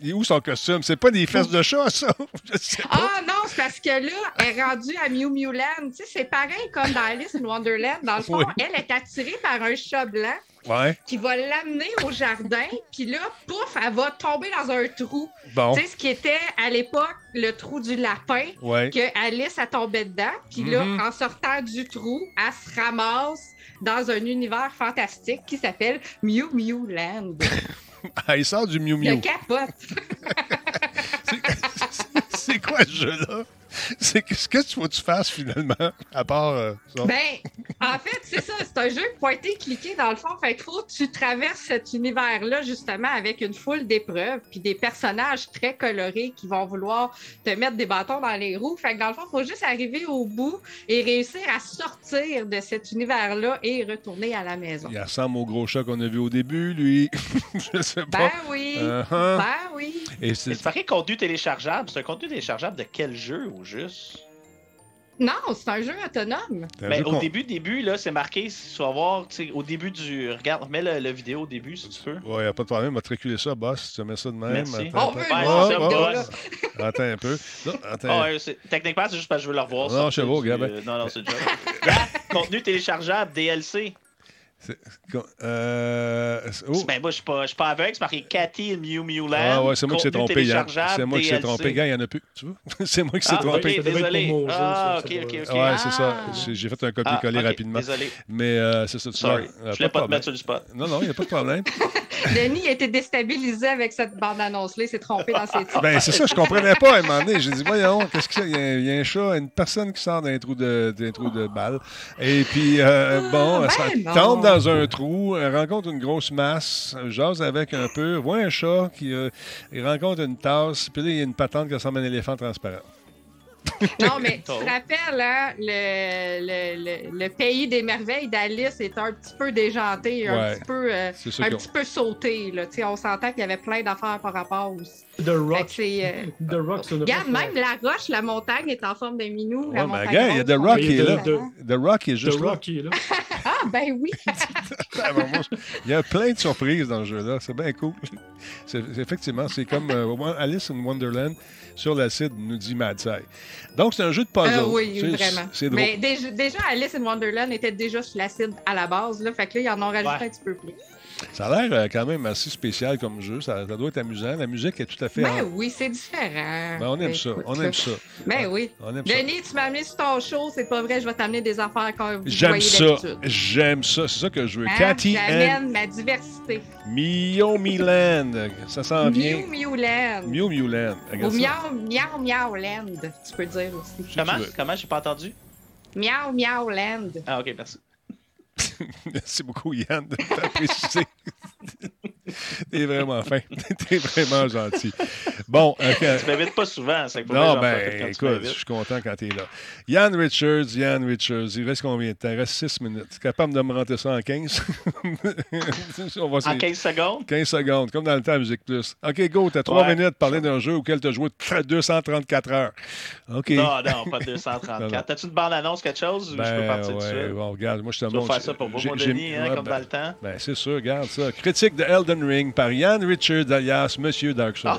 Il est où son costume? C'est pas des fesses de chat, ça? Ah non, c'est parce que là, elle est rendue à Mew Mew Land. Tu sais, c'est pareil comme dans Alice in Wonderland. Dans le fond, Oui. elle est attirée par un chat blanc Ouais. qui va l'amener au jardin. Puis là, pouf, elle va tomber dans un trou. Bon. Tu sais, ce qui était à l'époque le trou du lapin, Ouais. que Alice a tombé dedans. Puis là, Mhm. en sortant du trou, elle se ramasse dans un univers fantastique qui s'appelle Mew Mew Land. Ah, il sort du Miu Le Miu. capote. C'est quoi ce jeu-là? C'est qu'est-ce que tu veux que tu fasses finalement, à part euh, ça? Ben, en fait, c'est ça. C'est un jeu pointé-cliqué dans le fond. Fait qu'il faut que tu traverses cet univers-là, justement, avec une foule d'épreuves, puis des personnages très colorés qui vont vouloir te mettre des bâtons dans les roues. Fait que dans le fond, il faut juste arriver au bout et réussir à sortir de cet univers-là et retourner à la maison. Il ressemble au gros chat qu'on a vu au début, lui. Je sais pas. Ben oui. Uh-huh. Ben oui. Et c'est marqué contenu téléchargeable. C'est un contenu téléchargeable de quel jeu au juste? Non, c'est un jeu autonome. un Mais jeu Ben, au début, début, là, c'est marqué, si tu vas voir, au début du. Regarde, mets le, le vidéo au début si tu veux. Ouais, y a pas de problème. On va te reculer ça, boss. Tu mets ça de même. Merci. Attends, On veut attends. le Oh, oh, oh. Attends un peu. Attends. Ah ouais, techniquement, c'est juste parce que je veux le revoir. Non, sortir je sais pas, du- Gab. euh, Non, non, c'est déjà. Regarde, contenu téléchargeable, DLC. Euh, oh. Ben, moi, je suis pas, je suis pas aveugle. C'est marqué Cathy Mew Mew Land. Ah ouais, c'est moi qui s'est trompé, C'est moi qui s'est trompé. Gars, il n'y en a plus. Tu vois? c'est moi qui s'est Ah, trompé. ok, désolé. Ah, ok, ok, ok. Ouais, c'est ça. Ah. J'ai- fait un copier-coller Ah, rapidement. désolé. Mais euh, c'est ça. tu Sorry. vois, euh, Je voulais de pas te problème. mettre sur le spot. Non, non, il n'y a pas de problème. Denis a été déstabilisé avec cette bande-annonce-là. Il s'est trompé dans ses titres. Ben, c'est ça, je comprenais pas à un moment donné. J'ai dit, voyons, qu'est-ce que c'est? Il y, a, il y a un chat, une personne qui sort d'un trou de, d'un trou de balle. Et puis, bon, elle ben se- non. tombe dans un trou, rencontre une grosse masse, jase avec un peu, voit un chat qui euh, il rencontre une tasse, puis là, il y a une patente qui ressemble à un éléphant transparent. Non, mais tu te rappelles, hein, le, le, le, le pays des merveilles d'Alice est un petit peu déjanté, un Ouais. petit peu, euh, un petit peu sauté. Là. Tu sais, On s'entend qu'il y avait plein d'affaires par rapport aussi. The Rock. euh, The Rock, Regarde, même la roche, la montagne est en forme de minou. la Ouais, mais montagne regarde, il y a The Rock est qui est là. dedans. The Rock qui est juste The là. Ah, ben oui. Ah, Il y a plein de surprises dans ce jeu-là. C'est bien cool. C'est- effectivement, c'est comme euh, Alice in Wonderland sur l'acide, nous dit Madsai. Donc, c'est un jeu de puzzle. Ah oui, C'est- vraiment. C'est drôle. Mais déjà, déjà, Alice in Wonderland était déjà sur l'acide à la base. Là, fait que là, ils en ont rajouté Ouais. un petit peu plus. Ça a l'air euh, quand même assez spécial comme jeu. Ça, ça doit être amusant. La musique est tout à fait. Ben en- oui, c'est différent. Ben, on aime ça. Écoute, On là. aime ça. Ben oui. On aime ça. Denis, tu m'as amené sur ton show, c'est pas vrai, je vais t'amener des affaires comme vous J'aime voyez ça. J'aime ça. C'est ça que je veux. Hein? Cathy and J'amène ma diversité. Mio Milan. Ça s'en vient. Miou Miou Land. Mio Milan. Ou miau miau miau land, tu peux dire aussi. Comment? Comment? J'ai pas entendu? Miau miau land. Ah, ok, merci. Merci beaucoup, Yann, de précisé. T'es vraiment fin. T'es vraiment gentil. Bon, euh, Tu m'invites pas souvent, c'est non, ben, écoute, je suis content quand t'es là. Yann Richards, Yann Richards, il reste combien de temps? Il reste 6 minutes. Tu es capable de me rentrer ça en 15? On va En essayer. 15 secondes? 15 secondes, comme dans le temps à Musique Plus. OK, go, t'as 3 Ouais. minutes pour parler d'un jeu auquel tu as joué 234 heures. OK. Non, non, pas 234. Non, non. T'as-tu une bande-annonce, quelque chose, ou je peux Ben, partir de ouais, bon, regarde, moi je te montre. faire ça pour moi, mon Denis, hein, comme ben, dans le temps? Ben, c'est sûr, regarde ça. Critique de Elden Ring par Yann Richards alias Monsieur Dark Souls.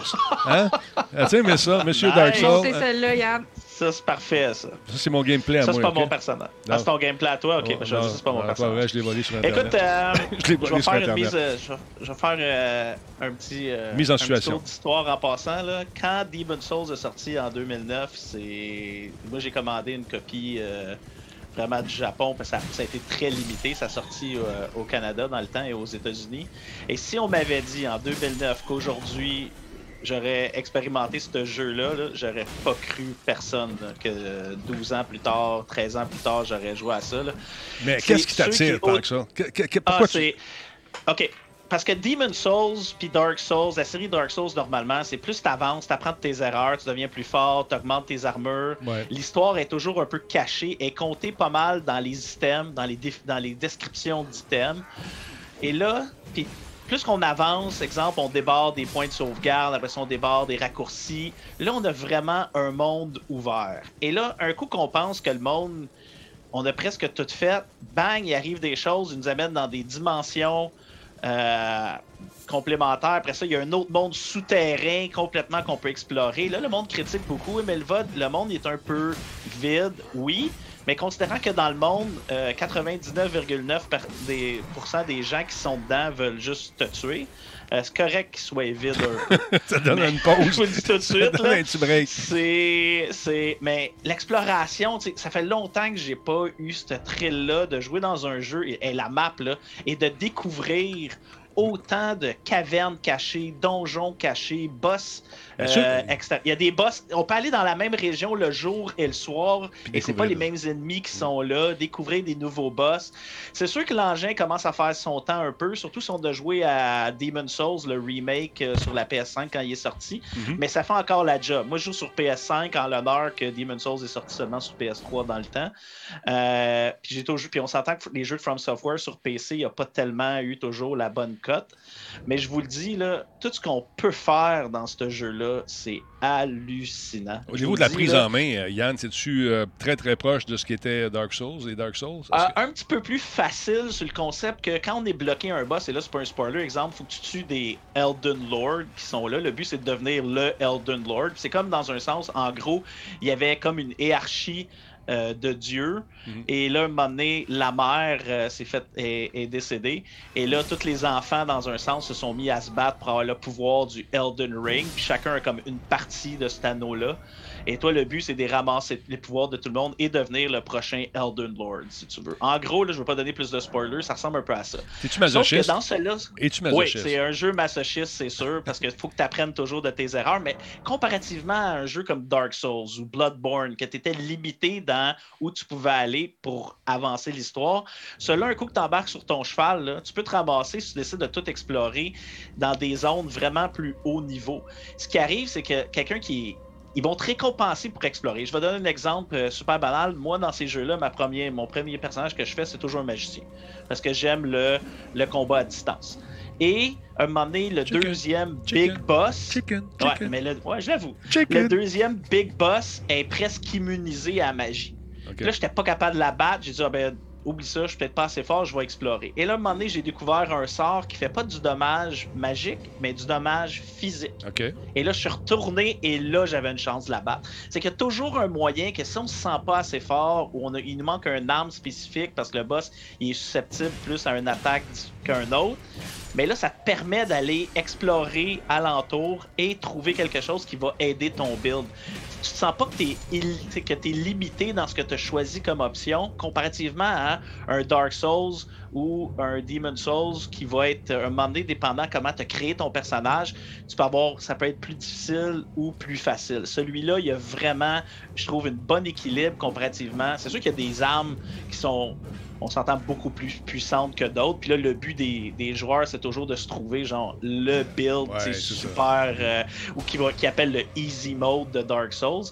Hein? As-tu aimé ça, Monsieur Nice. Dark Souls? C'est celle-là, Yann. Ça, c'est parfait, ça. Ça, c'est mon gameplay à Ça, moi. c'est pas mon personnage. Ah, c'est ton gameplay à toi? Ok, Oh, je non, dire, c'est pas mon personnage. vrai, je l'ai volé sur Internet. Écoute, euh, Je je vais sur faire une Internet. mise, euh, je vais- je vais faire euh, un petit, euh, Mise en un petit situation. tour d'histoire en passant. Là. Quand Demon Souls est sorti en 2009, c'est moi j'ai commandé une copie euh, vraiment du Japon parce que ça, ça a été très limité. Ça a sorti euh, au Canada dans le temps et aux États-Unis. Et si on m'avait dit en 2009 qu'aujourd'hui j'aurais expérimenté ce jeu-là, là, j'aurais pas cru personne là, que 12 ans plus tard, 13 ans plus tard, j'aurais joué à ça. là. Mais qu'est-ce qui t'attire tant que ça? Que- que- Ah, pourquoi tu- c'est. Ok. Parce que Demon Souls puis Dark Souls, la série Dark Souls, normalement, c'est plus t'avances, t'apprends de tes erreurs, tu deviens plus fort, t'augmentes tes armures. Ouais. L'histoire est toujours un peu cachée et comptée pas mal dans les items, dans les, dans les descriptions d'items. Et là, puis plus qu'on avance, exemple, on débarre des points de sauvegarde, après ça, on débarre des raccourcis. Là, on a vraiment un monde ouvert. Et là, un coup qu'on pense que le monde, on a presque tout fait, bang, il arrive des choses, ils nous amènent dans des dimensions euh, complémentaires. Après ça, il y a un autre monde souterrain complètement qu'on peut explorer. Là, le monde critique beaucoup, mais le, monde est un peu vide, oui. Mais considérant que dans le monde, euh, 99,9% par- des, pourcent des gens qui sont dedans veulent juste te tuer, euh, c'est correct qu'il soit vide un peu. Ça donne Mais- une pause. Je vous le dis tout de Ça suite. donne là. un petit break. C'est, c'est, mais l'exploration, ça fait longtemps que j'ai pas eu ce thrill-là de jouer dans un jeu et, et la map là et de découvrir autant de cavernes cachées, donjons cachés, boss. Euh, Il y a des boss. On peut aller dans la même région le jour et le soir et c'est pas les mêmes ennemis qui sont là. Découvrir des nouveaux boss. C'est sûr que l'engin commence à faire son temps un peu, surtout si on a joué à Demon Souls, le remake euh, sur la PS5 quand il est sorti. Mhm. Mais ça fait encore la job. Moi, je joue sur PS5 en l'honneur que Demon Souls est sorti seulement sur PS3 dans le temps. Euh, puis j'ai toujours, puis on s'entend que les jeux de From Software sur PC, il n'y a pas tellement eu toujours la bonne cote. Mais je vous le dis, là, tout ce qu'on peut faire dans ce jeu-là, c'est hallucinant. Au niveau de la prise là, en main, euh, Yann, c'est-tu euh, très très proche de ce qui était Dark Souls et Dark Souls? Euh, que- un petit peu plus facile sur le concept que quand on est bloqué un boss, et là c'est pas un spoiler, exemple, faut que tu tues des Elden Lord qui sont là. Le but c'est de devenir le Elden Lord. C'est comme dans un sens, en gros, il y avait comme une hiérarchie euh, de Dieu. Et là, un moment donné, la mère euh, s'est fait, est, est décédée. Et là, tous les enfants, dans un sens, se sont mis à se battre pour avoir le pouvoir du Elden Ring. Puis chacun a comme une partie de cet anneau-là. Et toi, le but, c'est de ramasser les pouvoirs de tout le monde et devenir le prochain Elden Lord, si tu veux. En gros, là, je ne veux pas donner plus de spoilers, ça ressemble un peu à ça. Es-tu Sauf que masochiste? dans celui-là. Es-tu Oui, masochiste? c'est un jeu masochiste, c'est sûr, parce qu'il faut que tu apprennes toujours de tes erreurs. Mais comparativement à un jeu comme Dark Souls ou Bloodborne, que tu étais limité dans où tu pouvais aller pour avancer l'histoire, celui-là, un coup que tu embarques sur ton cheval, tu peux te ramasser si tu décides de tout explorer dans des zones vraiment plus haut niveau. Ce qui arrive, c'est que quelqu'un qui est ils vont te récompenser pour explorer. Je vais donner un exemple euh, super banal. Moi, dans ces jeux-là, ma première, mon premier personnage que je fais, c'est toujours un magicien. Parce que j'aime le, le combat à distance. Et à un moment donné, le deuxième Big Boss. Ouais, mais le, ouais, je l'avoue. Le deuxième Big Boss est presque immunisé à la magie. Puis Là, j'étais pas capable de la battre. J'ai dit, ah ben, oublie ça, je suis peut-être pas assez fort, je vais explorer. Et là, à un moment donné, j'ai découvert un sort qui fait pas du dommage magique, mais du dommage physique. Et là, je suis retourné et là, j'avais une chance de la battre. C'est qu'il y a toujours un moyen que si on se sent pas assez fort ou on a, il nous manque un arme spécifique parce que le boss il est susceptible plus à une attaque qu'un autre, mais là, ça te permet d'aller explorer alentour et trouver quelque chose qui va aider ton build. Tu te sens pas que tu es, que limité dans ce que tu as choisi comme option comparativement à un Dark Souls ou un Demon Souls qui va être un moment donné, dépendant comment tu as créé ton personnage, tu peux avoir, ça peut être plus difficile ou plus facile. Celui-là, il y a vraiment, je trouve, une bonne équilibre comparativement. C'est sûr qu'il y a des armes qui sont on s'entend beaucoup plus puissantes que d'autres. Puis là, le but des, des joueurs, c'est toujours de se trouver, genre, le build, Ouais, super, euh, ou qui, va, qui appelle le easy mode de Dark Souls.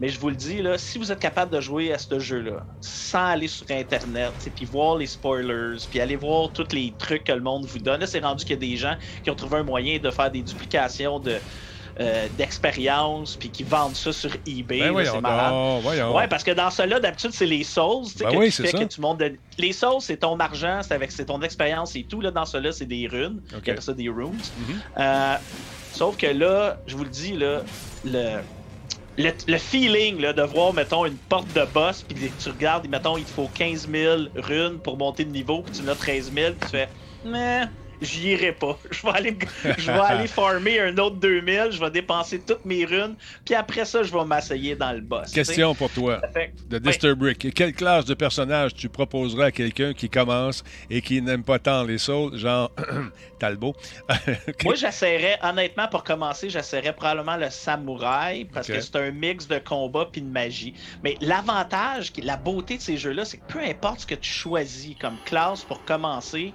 Mais je vous le dis, là, si vous êtes capable de jouer à ce jeu-là, sans aller sur Internet, puis voir les spoilers, puis aller voir tous les trucs que le monde vous donne, là, c'est rendu qu'il y a des gens qui ont trouvé un moyen de faire des duplications de euh, d'expérience puis qui vendent ça sur eBay Ben c'est malade. voyons. ouais parce que dans cela d'habitude c'est les souls Ben que oui, tu c'est fais ça. que tu montes de- les souls c'est ton argent c'est avec c'est ton expérience et tout là dans cela c'est des runes Ok. ils appellent ça des runes Mhm. Euh, sauf que là je vous le dis là le le, le feeling là, de voir, mettons, une porte de boss, puis tu regardes, mettons, il te faut 15 000 runes pour monter de niveau, puis tu en as 13 000, puis tu fais, mais j'y irai pas. Je vais aller, je vais aller farmer un autre 2000, je vais dépenser toutes mes runes, puis après ça, je vais m'asseyer dans le boss. Question pour toi fait- de Disturbrick. Quelle classe de personnage tu proposerais à quelqu'un qui commence et qui n'aime pas tant les sauts, genre Talbot? Moi, j'essaierais, honnêtement, pour commencer, j'essaierais probablement le samouraï parce que c'est un mix de combat puis de magie. Mais l'avantage, la beauté de ces jeux-là, c'est que peu importe ce que tu choisis comme classe pour commencer,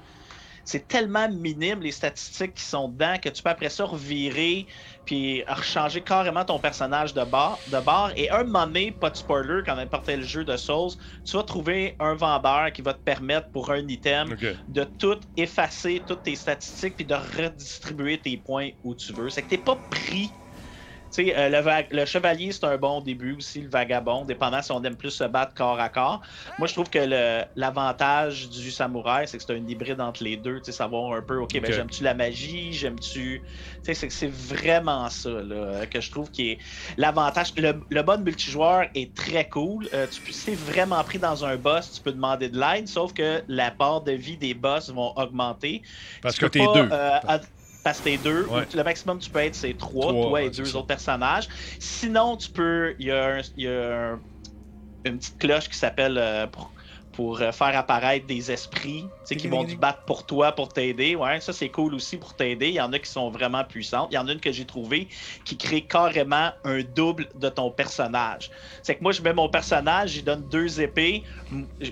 c'est tellement minime les statistiques qui sont dedans que tu peux après ça revirer puis rechanger carrément ton personnage de bord, de bord. Et un moment donné, pas de spoiler, quand n'importe quel jeu de Souls, tu vas trouver un vendeur qui va te permettre pour un item de tout effacer toutes tes statistiques puis de redistribuer tes points où tu veux. C'est que t'es pas pris. Tu sais, euh, le, le chevalier, c'est un bon début aussi, le vagabond, dépendant si on aime plus se battre corps à corps. Moi, je trouve que le- l'avantage du samouraï, c'est que c'est un hybride entre les deux. Tu sais, savoir un peu, OK, ben, j'aime-tu la magie, j'aime-tu. Tu sais, c'est que c'est vraiment ça, là, que je trouve qui est l'avantage. Le, le mode multijoueur est très cool. Euh, tu t'es vraiment pris dans un boss, tu peux demander de l'aide, sauf que la barre de vie des boss vont augmenter. Parce Tu que t'es deux. euh, parce que t'es deux. Ouais. Le maximum tu peux être, c'est trois, Trois, toi et deux autres personnages. Sinon, tu peux. Il y a, un- il y a un- une petite cloche qui s'appelle euh, pour, pour, euh, faire apparaître des esprits tu sais, qui vont te battre pour toi, pour t'aider. Ouais, ça c'est cool aussi pour t'aider. Il y en a qui sont vraiment puissantes. Il y en a une que j'ai trouvée qui crée carrément un double de ton personnage. C'est que moi, je mets mon personnage, j'y donne deux épées.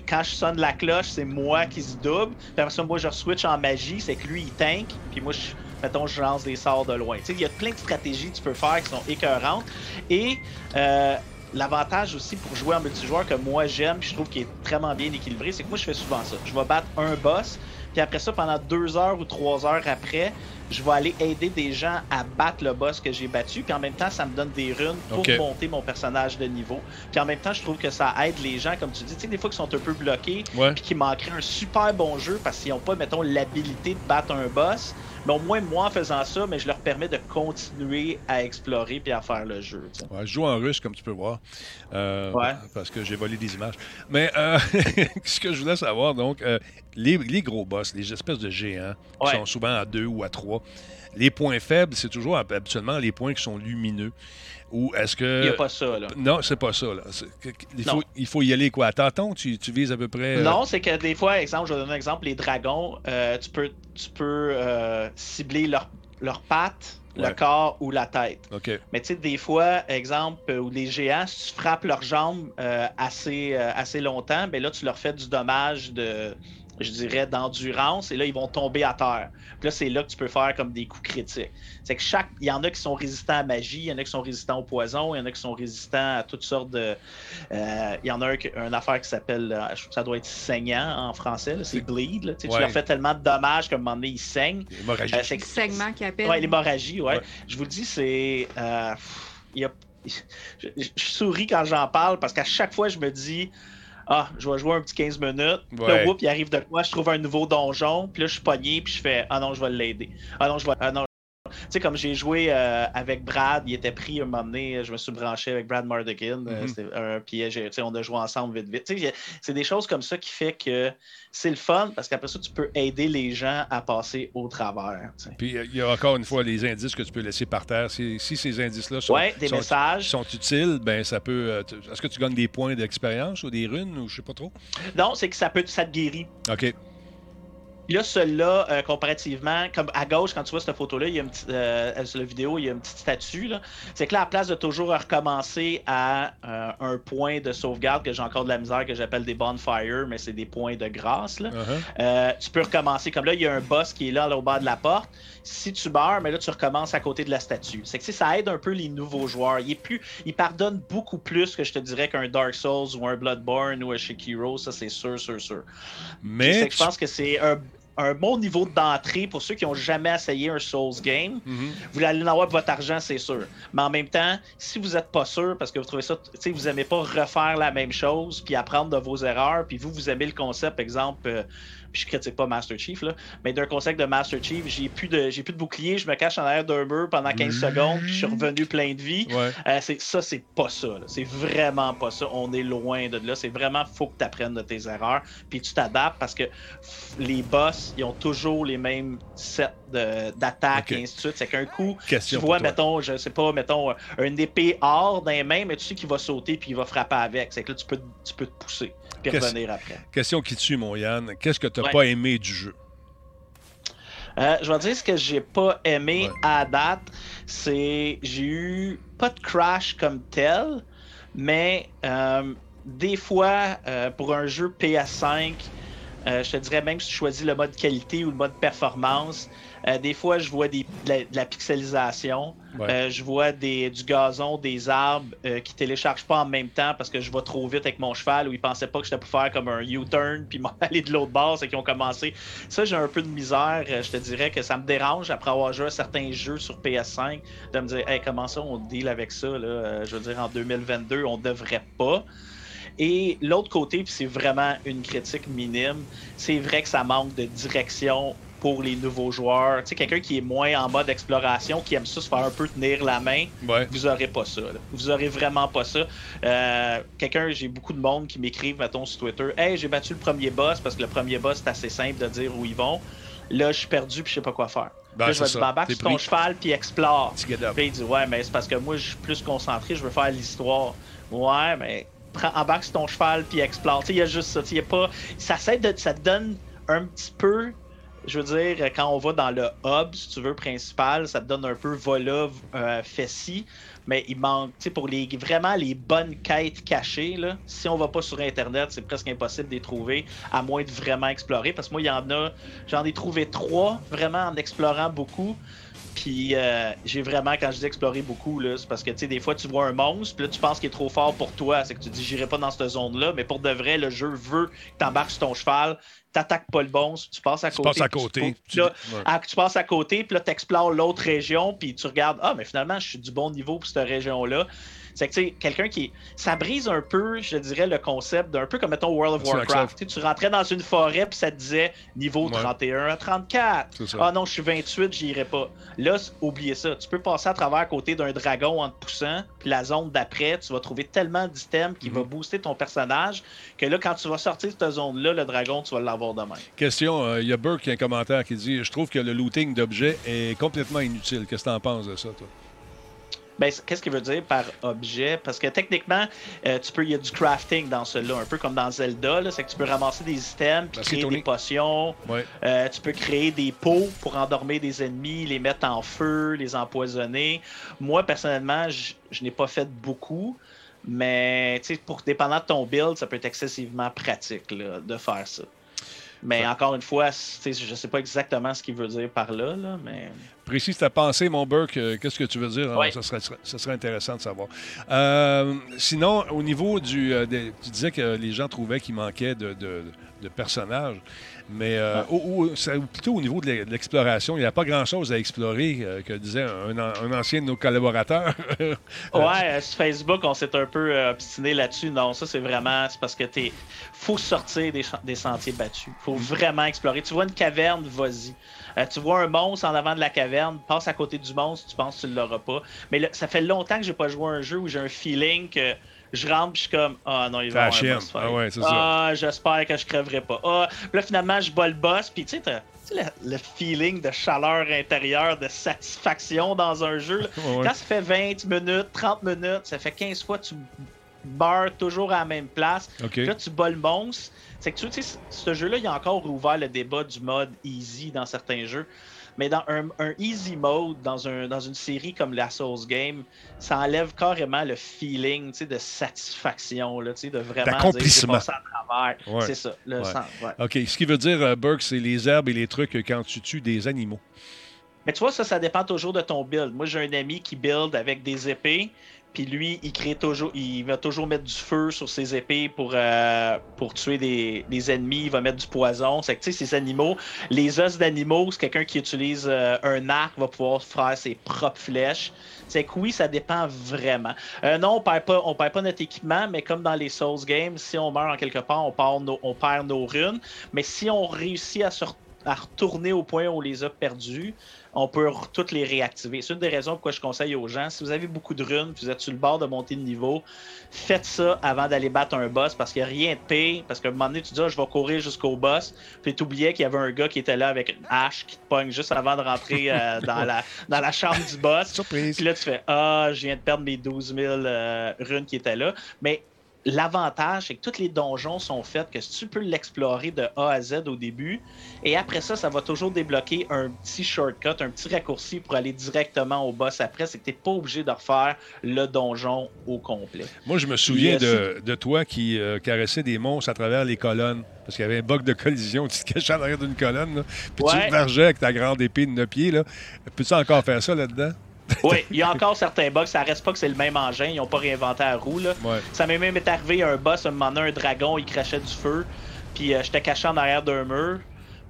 Quand je sonne la cloche, c'est moi qui se double. Puis après ça, moi, je switch en magie. C'est que lui, il tank. Puis moi, je, mettons, je lance des sorts de loin. Il y a plein de stratégies que tu peux faire qui sont écœurantes. Et euh, l'avantage aussi pour jouer en multijoueur que moi j'aime, je trouve qu'il est vraiment bien équilibré, c'est que moi je fais souvent ça. Je vais battre un boss, puis après ça, pendant deux heures ou trois heures après, je vais aller aider des gens à battre le boss que j'ai battu, puis en même temps, ça me donne des runes pour monter mon personnage de niveau. Puis en même temps, je trouve que ça aide les gens, comme tu dis, tu sais, des fois qui sont un peu bloqués, Ouais. puis qui manqueraient un super bon jeu parce qu'ils n'ont pas, mettons, l'habilité de battre un boss. Mais au moins, moi, en faisant ça, mais je leur permets de continuer à explorer puis à faire le jeu. Ouais, je joue en russe, comme tu peux voir. Euh, Ouais. Parce que j'ai volé des images. Mais euh, ce que je voulais savoir, donc, euh, les, les gros boss, les espèces de géants, qui sont souvent à deux ou à trois, les points faibles, c'est toujours hab- habituellement les points qui sont lumineux. Ou est-ce que. Il n'y a pas ça, là. Non, c'est pas ça. Là. Il, faut, il faut y aller quoi? À tâtons, tu, tu vises à peu près. euh, Non, c'est que des fois, exemple, je vais donner un exemple, les dragons, euh, tu peux, tu peux euh, cibler leur- leurs pattes, Ouais. le corps ou la tête. OK. Mais tu sais, des fois, exemple, où les géants, si tu frappes leurs jambes assez, assez longtemps, ben là, tu leur fais du dommage de, je dirais, d'endurance, et là, ils vont tomber à terre. Puis là, c'est là que tu peux faire comme des coups critiques. C'est que chaque. Il y en a qui sont résistants à magie, il y en a qui sont résistants au poison, il y en a qui sont résistants à toutes sortes de. euh, il y en a un, une affaire qui s'appelle. euh, je trouve que ça doit être saignant en français, là, c'est bleed. là. Tu leur fais tellement de dommages qu'à un moment donné, ils saignent. Hémorragie. Euh, c'est que- Segment qui appelle. Ouais, l'hémorragie, ouais. Ouais. Je vous le dis, c'est. euh, il y a- je, je- je souris quand j'en parle parce qu'à chaque fois, je me dis. Ah, je vais jouer un petit 15 minutes. Puis Ouais. Là, whoop, il arrive de quoi? Je trouve un nouveau donjon. Puis là, je suis pogné. Puis je fais Ah non, je vais l'aider. Ah non, je vais. Ah non. Tu sais, comme j'ai joué euh, avec Brad, il était pris un moment donné, je me suis branché avec Brad Mardigan, euh, Mhm. c'était un puis sais, on a joué ensemble vite vite. Tu sais, c'est des choses comme ça qui fait que c'est le fun parce qu'après ça, tu peux aider les gens à passer au travers. tu sais. Puis euh, il y a encore une fois les indices que tu peux laisser par terre. Si, si ces indices-là sont, Ouais, des sont- messages. sont utiles, ben ça peut. euh, Est-ce que tu gagnes des points d'expérience ou des runes ou je sais pas trop? Non, c'est que ça peut ça te guérit. OK. Là, celui-là, euh, comparativement, comme à gauche, quand tu vois cette photo-là, il y a une petite, euh, sur la vidéo, il y a une petite statue. C'est que là, à la place de toujours recommencer à euh, un point de sauvegarde, que j'ai encore de la misère, que j'appelle des bonfires, mais c'est des points de grâce, là, Uh-huh. tu peux recommencer. Comme là, il y a un boss qui est là, là, au bas de la porte. Si tu meurs, mais là, tu recommences à côté de la statue. C'est que ça aide un peu les nouveaux joueurs. Il, est plus, il pardonne beaucoup plus que je te dirais qu'un Dark Souls ou un Bloodborne ou un Sekiro. Ça, c'est sûr, sûr, sûr. Mais C'est que je tu- pense que c'est un, un bon niveau d'entrée pour ceux qui n'ont jamais essayé un Souls game. Mhm. Vous allez en avoir votre argent, c'est sûr. Mais en même temps, si vous n'êtes pas sûr, parce que vous trouvez ça, tu vous n'aimez pas refaire la même chose, puis apprendre de vos erreurs, puis vous, vous aimez le concept, par exemple, euh, puis je critique pas Master Chief, là, mais d'un concept de Master Chief, j'ai plus de, j'ai plus de bouclier, je me cache en arrière d'un mur pendant 15 secondes, puis je suis revenu plein de vie. Ouais. Euh, c'est, ça, c'est pas ça. là. C'est vraiment pas ça. On est loin de là. C'est vraiment, faut que tu apprennes de tes erreurs, puis tu t'adaptes parce que les boss, ils ont toujours les mêmes sets de- d'attaques et ainsi de suite. C'est qu'un coup, Question tu vois, mettons, je sais pas, mettons, une épée hors dans les mains, mais tu sais qu'il va sauter puis il va frapper avec. C'est que là, tu peux, tu peux te pousser puis revenir après. Question qui tue, mon Yann. Qu'est-ce que tu n'as Ouais. pas aimé du jeu? Euh, je vais dire ce que j'ai pas aimé à date, c'est j'ai eu pas de crash comme tel, mais euh, des fois euh, pour un jeu PS5, euh, je te dirais même si tu choisis le mode qualité ou le mode performance, euh, des fois je vois des, de, la, de la pixelisation, Ouais. Euh, je vois des, du gazon, des arbres qui téléchargent pas en même temps parce que je vais trop vite avec mon cheval ou ils pensaient pas que j'étais pour faire comme un U-turn puis m'en aller de l'autre bord, c'est qu'ils ont commencé. Ça, j'ai un peu de misère. je te dirais que ça me dérange après avoir joué à certains jeux sur PS5 de me dire, hey, comment ça on deal avec ça? Là? Je veux dire, en 2022, on devrait pas. Et l'autre côté, puis c'est vraiment une critique minime, c'est vrai que ça manque de direction pour les nouveaux joueurs. Tu sais, quelqu'un qui est moins en mode exploration, qui aime ça se faire un peu tenir la main, Ouais. vous aurez pas ça. là. Vous aurez vraiment pas ça. Euh, quelqu'un, j'ai beaucoup de monde qui m'écrivent, mettons, sur Twitter, Hey, j'ai battu le premier boss parce que le premier boss, c'est assez simple de dire où ils vont. Là, je suis perdu puis je sais pas quoi faire. Ben, là, je vais te T'es sur ton pris. cheval puis explore. Puis il dit Ouais, mais c'est parce que moi, je suis plus concentré, je veux faire l'histoire. Ouais, mais embarque sur ton cheval puis explore. Il y a juste ça. Y a pas... ça, ça te donne un petit peu. Je veux dire, quand on va dans le hub, si tu veux, principal, ça te donne un peu vola, euh, fessi, mais il manque, tu sais, pour les, vraiment les bonnes quêtes cachées, là, si on va pas sur Internet, c'est presque impossible de les trouver, à moins de vraiment explorer, parce que moi, j'en ai trouvé trois, vraiment en explorant beaucoup, puis euh, j'ai vraiment, quand je dis explorer beaucoup, là, c'est parce que tu sais, des fois tu vois un monstre, puis là tu penses qu'il est trop fort pour toi, c'est que tu dis j'irai pas dans cette zone-là, mais pour de vrai, le jeu veut que tu embarques sur ton cheval, t'attaques pas le monstre, tu passes à Tu côté. passes à côté. Tu- là, ouais. ah, tu passes à côté, puis là tu explores l'autre région, puis tu regardes, ah, mais finalement je suis du bon niveau pour cette région-là. C'est que, tu sais, quelqu'un qui. Ça brise un peu, je dirais, le concept d'un peu comme, mettons, World of Warcraft. Tu rentrais dans une forêt, puis ça te disait niveau 31 à 34. C'est ça. Ah non, je suis 28, j'irai pas. Là, oubliez ça. Tu peux passer à travers à côté d'un dragon en te poussant, puis la zone d'après, tu vas trouver tellement d'items qui Mhm. va booster ton personnage que là, quand tu vas sortir de cette zone-là, le dragon, tu vas l'avoir de même. Question, euh, il y a Burke qui a un commentaire qui dit Je trouve que le looting d'objets est complètement inutile. Qu'est-ce que tu en penses de ça, toi Ben, qu'est-ce qu'il veut dire par objet? Parce que techniquement, euh, tu peux, il y a du crafting dans cela, un peu comme dans Zelda. C'est que tu peux ramasser des items, puis créer Tony. des potions. Ouais. Euh, tu peux créer des pots pour endormir des ennemis, les mettre en feu, les empoisonner. Moi, personnellement, je je n'ai pas fait beaucoup. Mais pour dépendant de ton build, ça peut être excessivement pratique là, de faire ça. Mais encore une fois, je ne sais pas exactement ce qu'il veut dire par là, là, mais. Précise ta pensée, mon Burke. euh, Qu'est-ce que tu veux dire? Ouais. Ça, serait, ça serait intéressant de savoir. Euh, sinon, au niveau du. euh, des- tu disais que les gens trouvaient qu'il manquait de, de- de personnages. Mais euh, plutôt au niveau de l'e- de l'exploration, il n'y a pas grand-chose à explorer, que disait un, un ancien de nos collaborateurs. Ouais, sur Facebook, on s'est un peu obstiné là-dessus. Non, ça, c'est vraiment. C'est parce que t'es. faut sortir des, des sentiers battus. faut vraiment explorer. Tu vois une caverne, vas-y. Euh, tu vois un monstre en avant de la caverne, passe à côté du monstre, tu penses que tu ne l'auras pas. Mais là, ça fait longtemps que j'ai pas joué à un jeu où j'ai un feeling que je rentre puis je suis comme Ah non, il va la avoir un boss. Ah ouais, c'est ça. Ah, j'espère que je crèverai pas. Ah, puis là, finalement, je bats le boss, puis tu sais, t'as- le, le feeling de chaleur intérieure, de satisfaction dans un jeu. là. Ouais, ouais. Quand ça fait 20 minutes, 30 minutes, ça fait 15 fois que tu meurs toujours à la même place. Puis Là, tu bats le monstre. C'est que tu sais, ce jeu-là, il a encore ouvert le débat du mode easy dans certains jeux. Mais dans un, un easy mode, dans, un, dans une série comme la Souls Game, ça enlève carrément le feeling de satisfaction, là, de vraiment dire, D'accomplissement. passé à travers. Ouais. C'est ça, le Ouais. sens, ouais. OK. Ce qui veut dire, euh, Burke, c'est les herbes et les trucs euh, quand tu tues des animaux. Mais tu vois, ça, ça dépend toujours de ton build. Moi, j'ai un ami qui build avec des épées, puis lui, il crée toujours, il va toujours mettre du feu sur ses épées pour, euh, pour tuer des, des ennemis. Il va mettre du poison. C'est que, tu sais, ces animaux, les os d'animaux, c'est quelqu'un qui utilise euh, un arc va pouvoir faire ses propres flèches. C'est que oui, ça dépend vraiment. Euh, non, on perd pas, on perd pas notre équipement, mais comme dans les Souls Games, si on meurt en quelque part, on perd nos, on perd nos runes. Mais si on réussit à à retourner au point où on les a perdus, on peut toutes les réactiver. C'est une des raisons pourquoi je conseille aux gens, si vous avez beaucoup de runes, puis vous êtes sur le bord de monter de niveau, faites ça avant d'aller battre un boss, parce qu'il n'y a rien de pire, parce qu'à un moment donné, tu dis, Ah, je vais courir jusqu'au boss, puis tu oubliais qu'il y avait un gars qui était là avec une hache qui te pogne juste avant de rentrer euh, dans, la, dans la chambre du boss. Surprise. Puis là, tu fais, ah, je viens de perdre mes 12 000 euh, runes qui étaient là. Mais L'avantage, c'est que tous les donjons sont faits que tu peux l'explorer de A à Z au début. Et après ça, ça va toujours débloquer un petit shortcut, un petit raccourci pour aller directement au boss après. C'est que tu n'es pas obligé de refaire le donjon au complet. Moi, je me souviens de, de toi qui euh, caressais des monstres à travers les colonnes. Parce qu'il y avait un bug de collision. Tu te cachais en arrière d'une colonne. là, puis tu te vargeais avec ta grande épée de 9 pieds. là. Peux-tu encore faire ça là-dedans? Oui, il y a encore certains bugs. Ça reste pas que c'est le même engin. Ils n'ont pas réinventé la roue. Là. Ouais. Ça m'est même arrivé un boss, un moment donné, un dragon, il crachait du feu. Puis euh, j'étais caché en arrière d'un mur.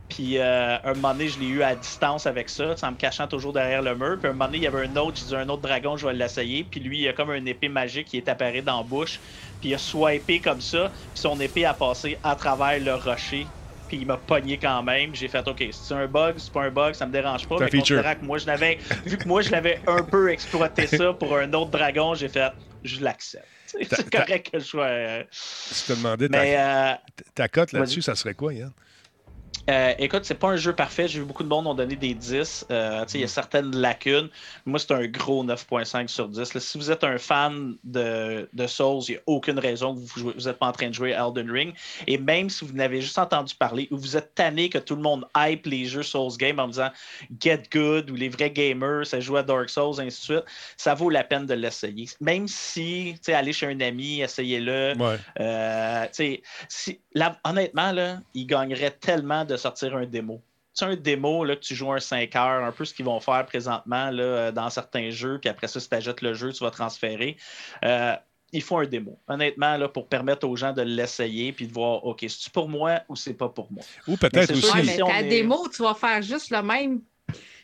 Puis euh, un moment donné, je l'ai eu à distance avec ça, en me cachant toujours derrière le mur. Puis un moment donné, il y avait un autre, j'ai dit un autre dragon, je vais l'essayer. Puis lui, il a comme une épée magique qui est apparue dans la bouche. Puis il a swipé comme ça. Puis son épée a passé à travers le rocher. Puis il m'a pogné quand même. J'ai fait OK, c'est un bug, c'est pas un bug, ça me dérange pas. Mais considérant que moi je l'avais, vu que moi je l'avais un peu exploité ça pour un autre dragon, j'ai fait je l'accepte. C'est correct que je sois. euh, Si tu te demandais ta, Mais euh, ta cote là-dessus, ça serait quoi, Yann? Euh, écoute, c'est pas un jeu parfait. J'ai vu beaucoup de monde ont donné des 10. Euh, Il y Mm. a certaines lacunes. Moi, c'est un gros 9.5 sur 10. Là, si vous êtes un fan de, de Souls, il n'y a aucune raison que vous n'êtes pas en train de jouer à Elden Ring. Et même si vous n'avez juste entendu parler ou vous êtes tanné que tout le monde hype les jeux Souls Game en disant Get Good ou les vrais gamers, ça joue à Dark Souls, ainsi de suite, ça vaut la peine de l'essayer. Même si, tu sais, aller chez un ami, essayez-le. Ouais. Euh, si, là, honnêtement, là, ils gagneraient tellement de sortir un démo. Tu sais, un démo, là, que tu joues un 5 heures, un peu ce qu'ils vont faire présentement là, euh, dans certains jeux, puis après ça, si tu achètes le jeu, tu vas transférer. Euh, il faut un démo, honnêtement, là, pour permettre aux gens de l'essayer puis de voir, OK, c'est-tu pour moi ou c'est pas pour moi? Ou peut-être c'est aussi. Ouais, mais ta est- démo, tu vas faire juste le même.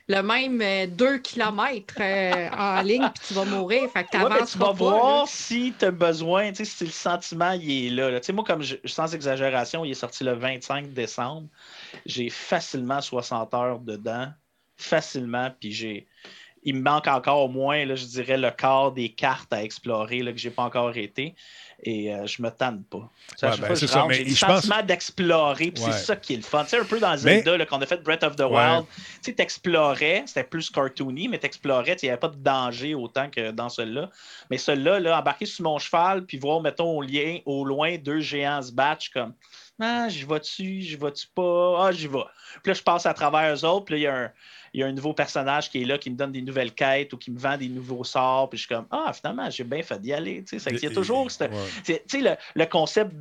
le même euh, 2 km en ligne, puis tu vas mourir. Fait que Ouais, mais t'avances tu vas pas, voir là. si tu as besoin, tu sais, si le sentiment il est là. là. Tu sais, moi, comme je- sans exagération, il est sorti le 25 décembre. J'ai facilement 60 heures dedans. Facilement. Puis j'ai. Il me manque encore au moins, là, je dirais, le quart des cartes à explorer là, que je n'ai pas encore été. Et euh, je me tanne pas. Ouais, ben, c'est ça, mais j'ai le pense- sentiment d'explorer. Puis Ouais. c'est ça qui est le fun. Tu sais, un peu dans Mais- Zelda, là, qu'on a fait Breath of the Ouais. Wild, tu t'explorais, c'était plus cartoony, mais t'explorais, il n'y avait pas de danger autant que dans celui-là. Mais celui-là, là, embarquer sur mon cheval, puis voir, mettons, au, lien, au loin, deux géants se battre, comme, ah, j'y vais-tu, j'y vais-tu pas, ah, j'y vais. Puis là, je passe à travers eux autres, puis là, il y a un. Il y a un nouveau personnage qui est là, qui me donne des nouvelles quêtes ou qui me vend des nouveaux sorts. Puis je suis comme, ah, finalement, j'ai bien fait d'y aller. Tu sais, qu'il y a toujours cette- ouais. c'est- tu sais, le, le concept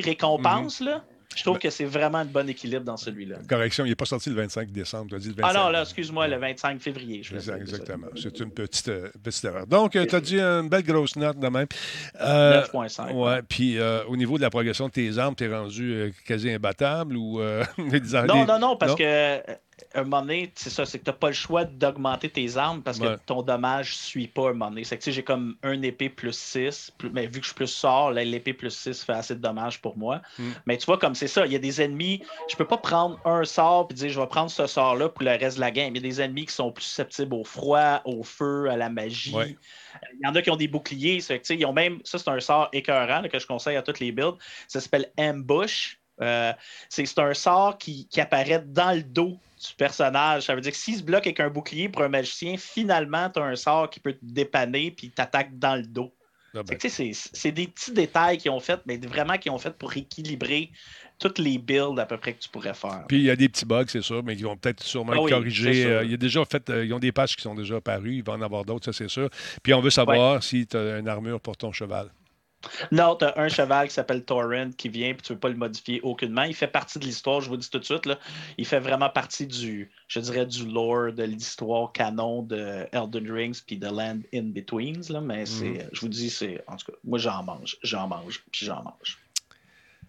danger-récompense, là. Je trouve que c'est vraiment un bon équilibre dans celui-là. Correction, il n'est pas sorti le 25 décembre. Tu as dit le 25. Ah non, là, excuse-moi, le 25 février. Je Exact- Exactement. C'est une petite, euh, petite erreur. Donc, tu as dit une belle grosse note de même. Euh, 9.5, Ouais. Puis, euh, au niveau de la progression de tes armes, tu es rendu euh, quasi imbattable ou. euh, ar- Non, non, non, parce que euh, un moment donné, c'est ça, c'est que tu n'as pas le choix d'augmenter tes armes parce que Ouais. ton dommage ne suit pas un moment donné. C'est que tu sais, j'ai comme un épée plus 6, plus- mais vu que je suis plus sort, l'épée plus 6 fait assez de dommages pour moi. Mm. Mais tu vois, comme c'est ça, il y a des ennemis, je peux pas prendre un sort et dire je vais prendre ce sort-là pour le reste de la game. Il y a des ennemis qui sont plus susceptibles au froid, au feu, à la magie. Ouais. Il y en a qui ont des boucliers. fait que, tu sais, ils ont même, ça, c'est un sort écœurant là, que je conseille à toutes les builds. Ça s'appelle Ambush. Euh, c'est un sort qui, qui apparaît dans le dos du personnage. Ça veut dire que s'il se bloque avec un bouclier pour un magicien, finalement, tu as un sort qui peut te dépanner puis t'attaque dans le dos. Ah ben. C'est des petits détails qu'ils ont fait, mais vraiment qu'ils ont fait pour équilibrer toutes les builds à peu près que tu pourrais faire. Puis il y a des petits bugs, c'est sûr, mais qui vont peut-être sûrement Ah être oui, sûr. Euh, il y a déjà fait, euh, ils ont des pages qui sont déjà apparues, il va en avoir d'autres, ça c'est sûr. Puis on veut savoir si tu as une armure pour ton cheval. Non, tu as un cheval qui s'appelle Torrent qui vient, puis tu ne veux pas le modifier aucunement. Il fait partie de l'histoire, je vous dis tout de suite. Là, il fait vraiment partie du, je dirais, du lore de l'histoire canon de Elden Rings puis de Land in Betweens. Là, mais c'est, Mhm. je vous dis, c'est. En tout cas, moi j'en mange, j'en mange, puis j'en mange.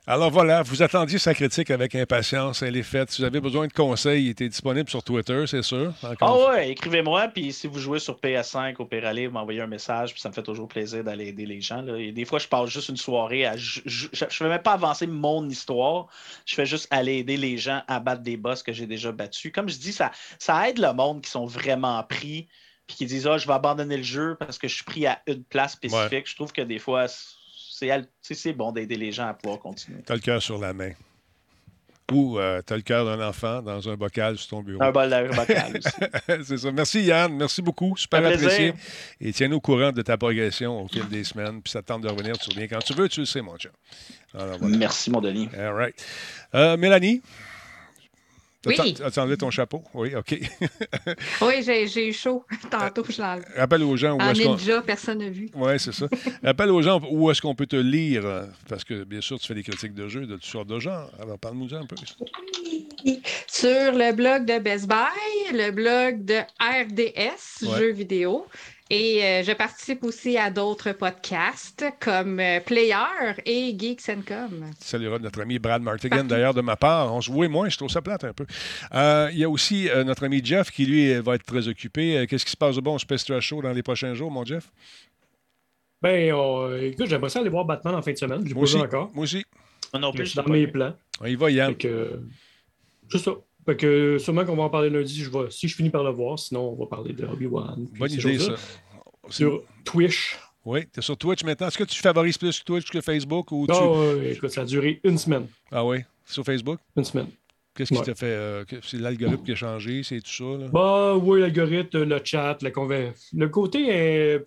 Alors voilà, vous attendiez sa critique avec impatience, elle est faite. Si vous avez besoin de conseils, il était disponible sur Twitter, c'est sûr. Ah ouais, écrivez-moi, puis si vous jouez sur PS5 au aller, vous m'envoyez un message, puis ça me fait toujours plaisir d'aller aider les gens. Là. Et des fois, je passe juste une soirée à. Je ne fais même pas avancer mon histoire, je fais juste aller aider les gens à battre des boss que j'ai déjà battus. Comme je dis, ça, ça aide le monde qui sont vraiment pris, puis qui disent Ah, je vais abandonner le jeu parce que je suis pris à une place spécifique. Ouais. Je trouve que des fois, c'est bon d'aider les gens à pouvoir continuer. Tu as le cœur sur la main. Ou tu as le cœur d'un enfant dans un bocal sur ton bureau. Un bol de bocal aussi. c'est ça. Merci Yann, merci beaucoup. Super Un plaisir. apprécié. Et tiens-nous au courant de ta progression au fil des semaines. Puis ça te tente de revenir, tu reviens quand tu veux, tu le sais, mon chat. Voilà. Merci, mon Denis. All right. Euh, Mélanie? Oui. As-tu as-tu enlevé ton chapeau? Oui, OK. Oui, j'ai eu chaud. Tantôt, je l'ai enlevé. Rappelle aux gens où est-ce qu'on... ninja, personne n'a vu. Oui, c'est ça. Rappelle aux gens où est-ce qu'on peut te lire, euh, parce que bien sûr, tu fais des critiques de jeux de toutes sortes de genres. Alors, parle-nous un peu. Sur le blog de Best Buy, le blog de RDS, Ouais. jeux vidéo. Et euh, je participe aussi à d'autres podcasts comme euh, Player et Geeks and Com. Tu salueras notre ami Brad Martigan, d'ailleurs, de ma part. On se voit moins, je trouve ça plate un peu. Euh, il y a aussi euh, notre ami Jeff qui, lui, va être très occupé. Euh, Qu'est-ce qui se passe de bon au Space Trash Show dans les prochains jours, mon Jeff? Ben, écoute, j'aimerais ça aller voir Batman en fin de semaine. Je Moi aussi. encore. Moi aussi. Moi non Mais plus, dans mes plans. On y va, Yann. C'est ça. Fait que sûrement qu'on va en parler lundi. Je vais, si je finis par le voir, sinon on va parler de Obi-Wan. Bonne idée, ça. Sur Twitch. Oui, tu es sur Twitch maintenant. Est-ce que tu favorises plus Twitch que Facebook? Ou tu... Ah ouais, écoute, ça a duré une semaine. Ah oui? Sur Facebook? Une semaine. Qu'est-ce qui Ouais. t'a fait. euh, c'est l'algorithme qui a changé, c'est tout ça? Là? Bah oui, l'algorithme, le chat, la conver- le côté euh,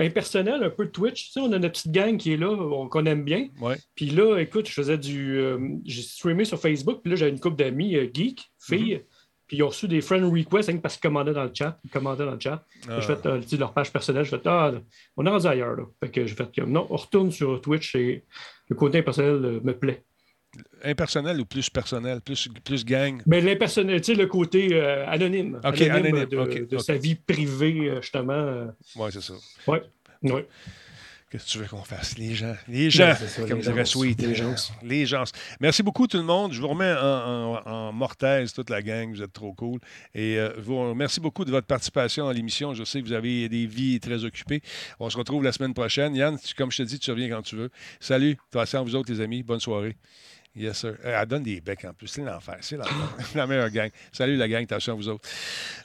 impersonnel un peu Twitch. Tu sais, on a notre petite gang qui est là, on- qu'on aime bien. Ouais. Puis là, écoute, je faisais du. euh, j'ai streamé sur Facebook, puis là, j'avais une couple d'amis euh, geeks, filles. Mm-hmm. Puis ils ont reçu des friend requests que parce qu'ils commandaient dans le chat. Ils commandaient dans le chat. Ah. J'ai fait euh, leur page personnelle. J'ai fait Ah, on est rendu ailleurs. Là. Fait que j'ai fait comme non, on retourne sur Twitch et le côté impersonnel euh, me plaît. Impersonnel ou plus personnel? Plus, plus gang? Mais l'impersonnel, tu sais, le côté euh, anonyme. Ok, anonyme, de, sa vie privée, euh, justement. euh, Oui, c'est ça. Ouais. ouais. Qu'est-ce que tu veux qu'on fasse? Les gens. Les gens, ça, comme dirait. Sweet. Les gens. Les gens. Merci beaucoup, tout le monde. Je vous remets en, en, en mortaise, toute la gang. Vous êtes trop cool. Et euh, je vous remercie beaucoup de votre participation à l'émission. Je sais que vous avez des vies très occupées. On se retrouve la semaine prochaine. Yann, tu- comme je te dis, tu reviens quand tu veux. Salut. Attention à vous autres, les amis. Bonne soirée. Yes, sir. Euh, Elle donne des becs en plus. C'est l'enfer. C'est la meilleure gang. Salut, la gang. Attention à vous autres.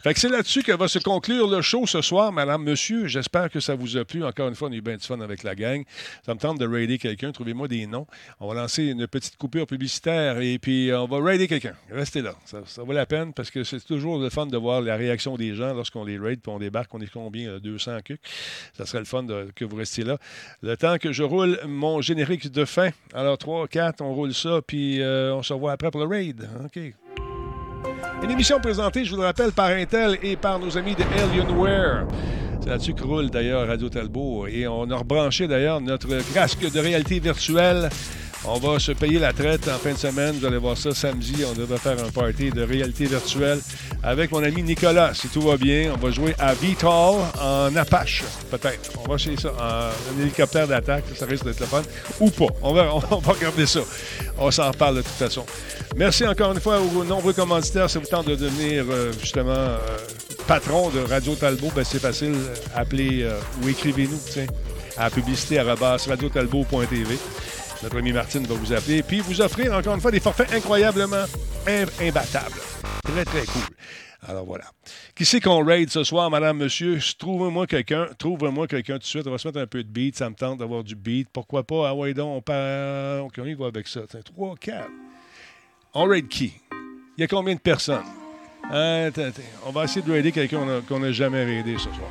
Fait que c'est là-dessus que va se conclure le show ce soir, madame, monsieur. J'espère que ça vous a plu. Encore une fois, on a eu bien du fun avec la gang. Ça me tente de raider quelqu'un. Trouvez-moi des noms. On va lancer une petite coupure publicitaire et puis euh, on va raider quelqu'un. Restez là. Ça, vaut la peine parce que c'est toujours le fun de voir la réaction des gens lorsqu'on les raid puis on débarque. On est combien? là, 200 cucs. Ça serait le fun de- que vous restiez là. Le temps que je roule mon générique de fin. Alors, 3, 4, on roule ça puis euh, on se revoit après pour le raid. OK. Une émission présentée, je vous le rappelle, par Intel et par nos amis de Alienware. C'est là-dessus que roule d'ailleurs Radio Talbot. Et on a rebranché d'ailleurs notre casque de réalité virtuelle. On va se payer la traite en fin de semaine. Vous allez voir ça samedi. On devrait faire un party de réalité virtuelle avec mon ami Nicolas. Si tout va bien, on va jouer à VTOL en Apache, peut-être. On va essayer ça en un hélicoptère d'attaque. Ça risque d'être le fun. Ou pas. On va, on va regarder ça. On s'en reparle de toute façon. Merci encore une fois aux nombreux commanditaires. Ça vous tente de devenir euh, justement euh, patron de Radio Talbot, ben, c'est facile. Appelez euh, ou écrivez-nous à publicité radiotalbot.tv. Notre ami Martine va vous appeler puis vous offrir encore une fois des forfaits incroyablement im- imbattables. Très, très cool. Alors voilà. Qui c'est qu'on raid ce soir, madame, monsieur? Trouve-moi quelqu'un. Trouve-moi quelqu'un tout de suite. On va se mettre un peu de beat. Ça me tente d'avoir du beat. Pourquoi pas? Ah ouais, donc, on part. On y va avec ça. Tiens, 3, 4. On raid qui? Il y a combien de personnes? On va essayer de raider quelqu'un qu'on n'a jamais raidé ce soir.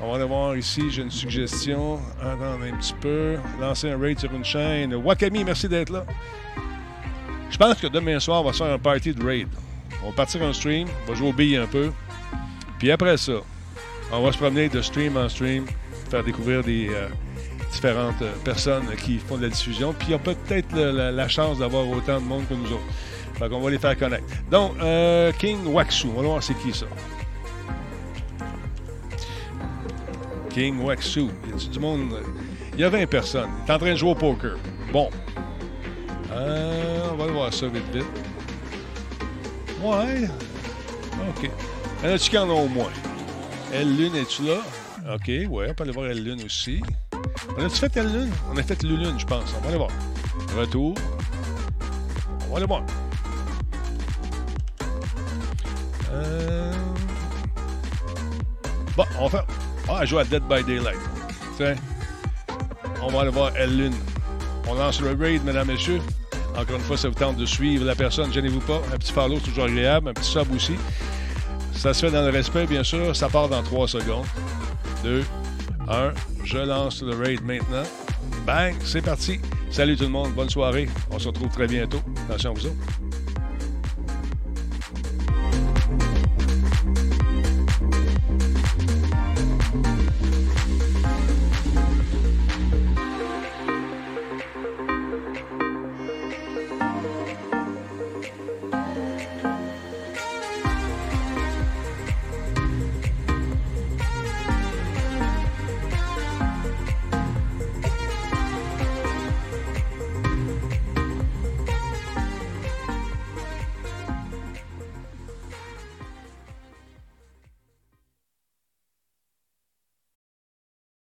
On va aller voir ici, j'ai une suggestion. Attendez un petit peu. Lancer un raid sur une chaîne. Wakami, merci d'être là. Je pense que demain soir, on va faire un party de raid. On va partir en stream, on va jouer aux billes un peu. Puis après ça, on va se promener de stream en stream, faire découvrir des euh, différentes euh, personnes qui font de la diffusion. Puis il y a peut-être la, chance d'avoir autant de monde que nous autres. Fait qu'on va les faire connaître. Donc, euh, King Waxu, on va voir c'est qui ça. King Waxu. Il y a du monde? Il y a 20 personnes. Il est en train de jouer au poker. Bon. Euh, on va aller voir ça vite, vite. Ouais. OK. Y en a-tu qui en au moins? Elle Lune, es-tu là? OK, ouais, on peut aller voir Elle Lune aussi. On a-tu fait Elle Lune? On a fait Le Lune, je pense. On va aller voir. Retour. On va aller voir. Euh... Bon, on faire. Ah, elle joue à Dead by Daylight. Tiens. On va aller voir Elle Lune. On lance le raid, mesdames, messieurs. Encore une fois, ça vous tente de suivre la personne, gênez-vous pas. Un petit follow, toujours agréable. Un petit sub aussi. Ça se fait dans le respect, bien sûr. Ça part dans 3 secondes. 2, 1. Je lance le raid maintenant. Bang, c'est parti. Salut tout le monde, bonne soirée. On se retrouve très bientôt. Attention à vous autres.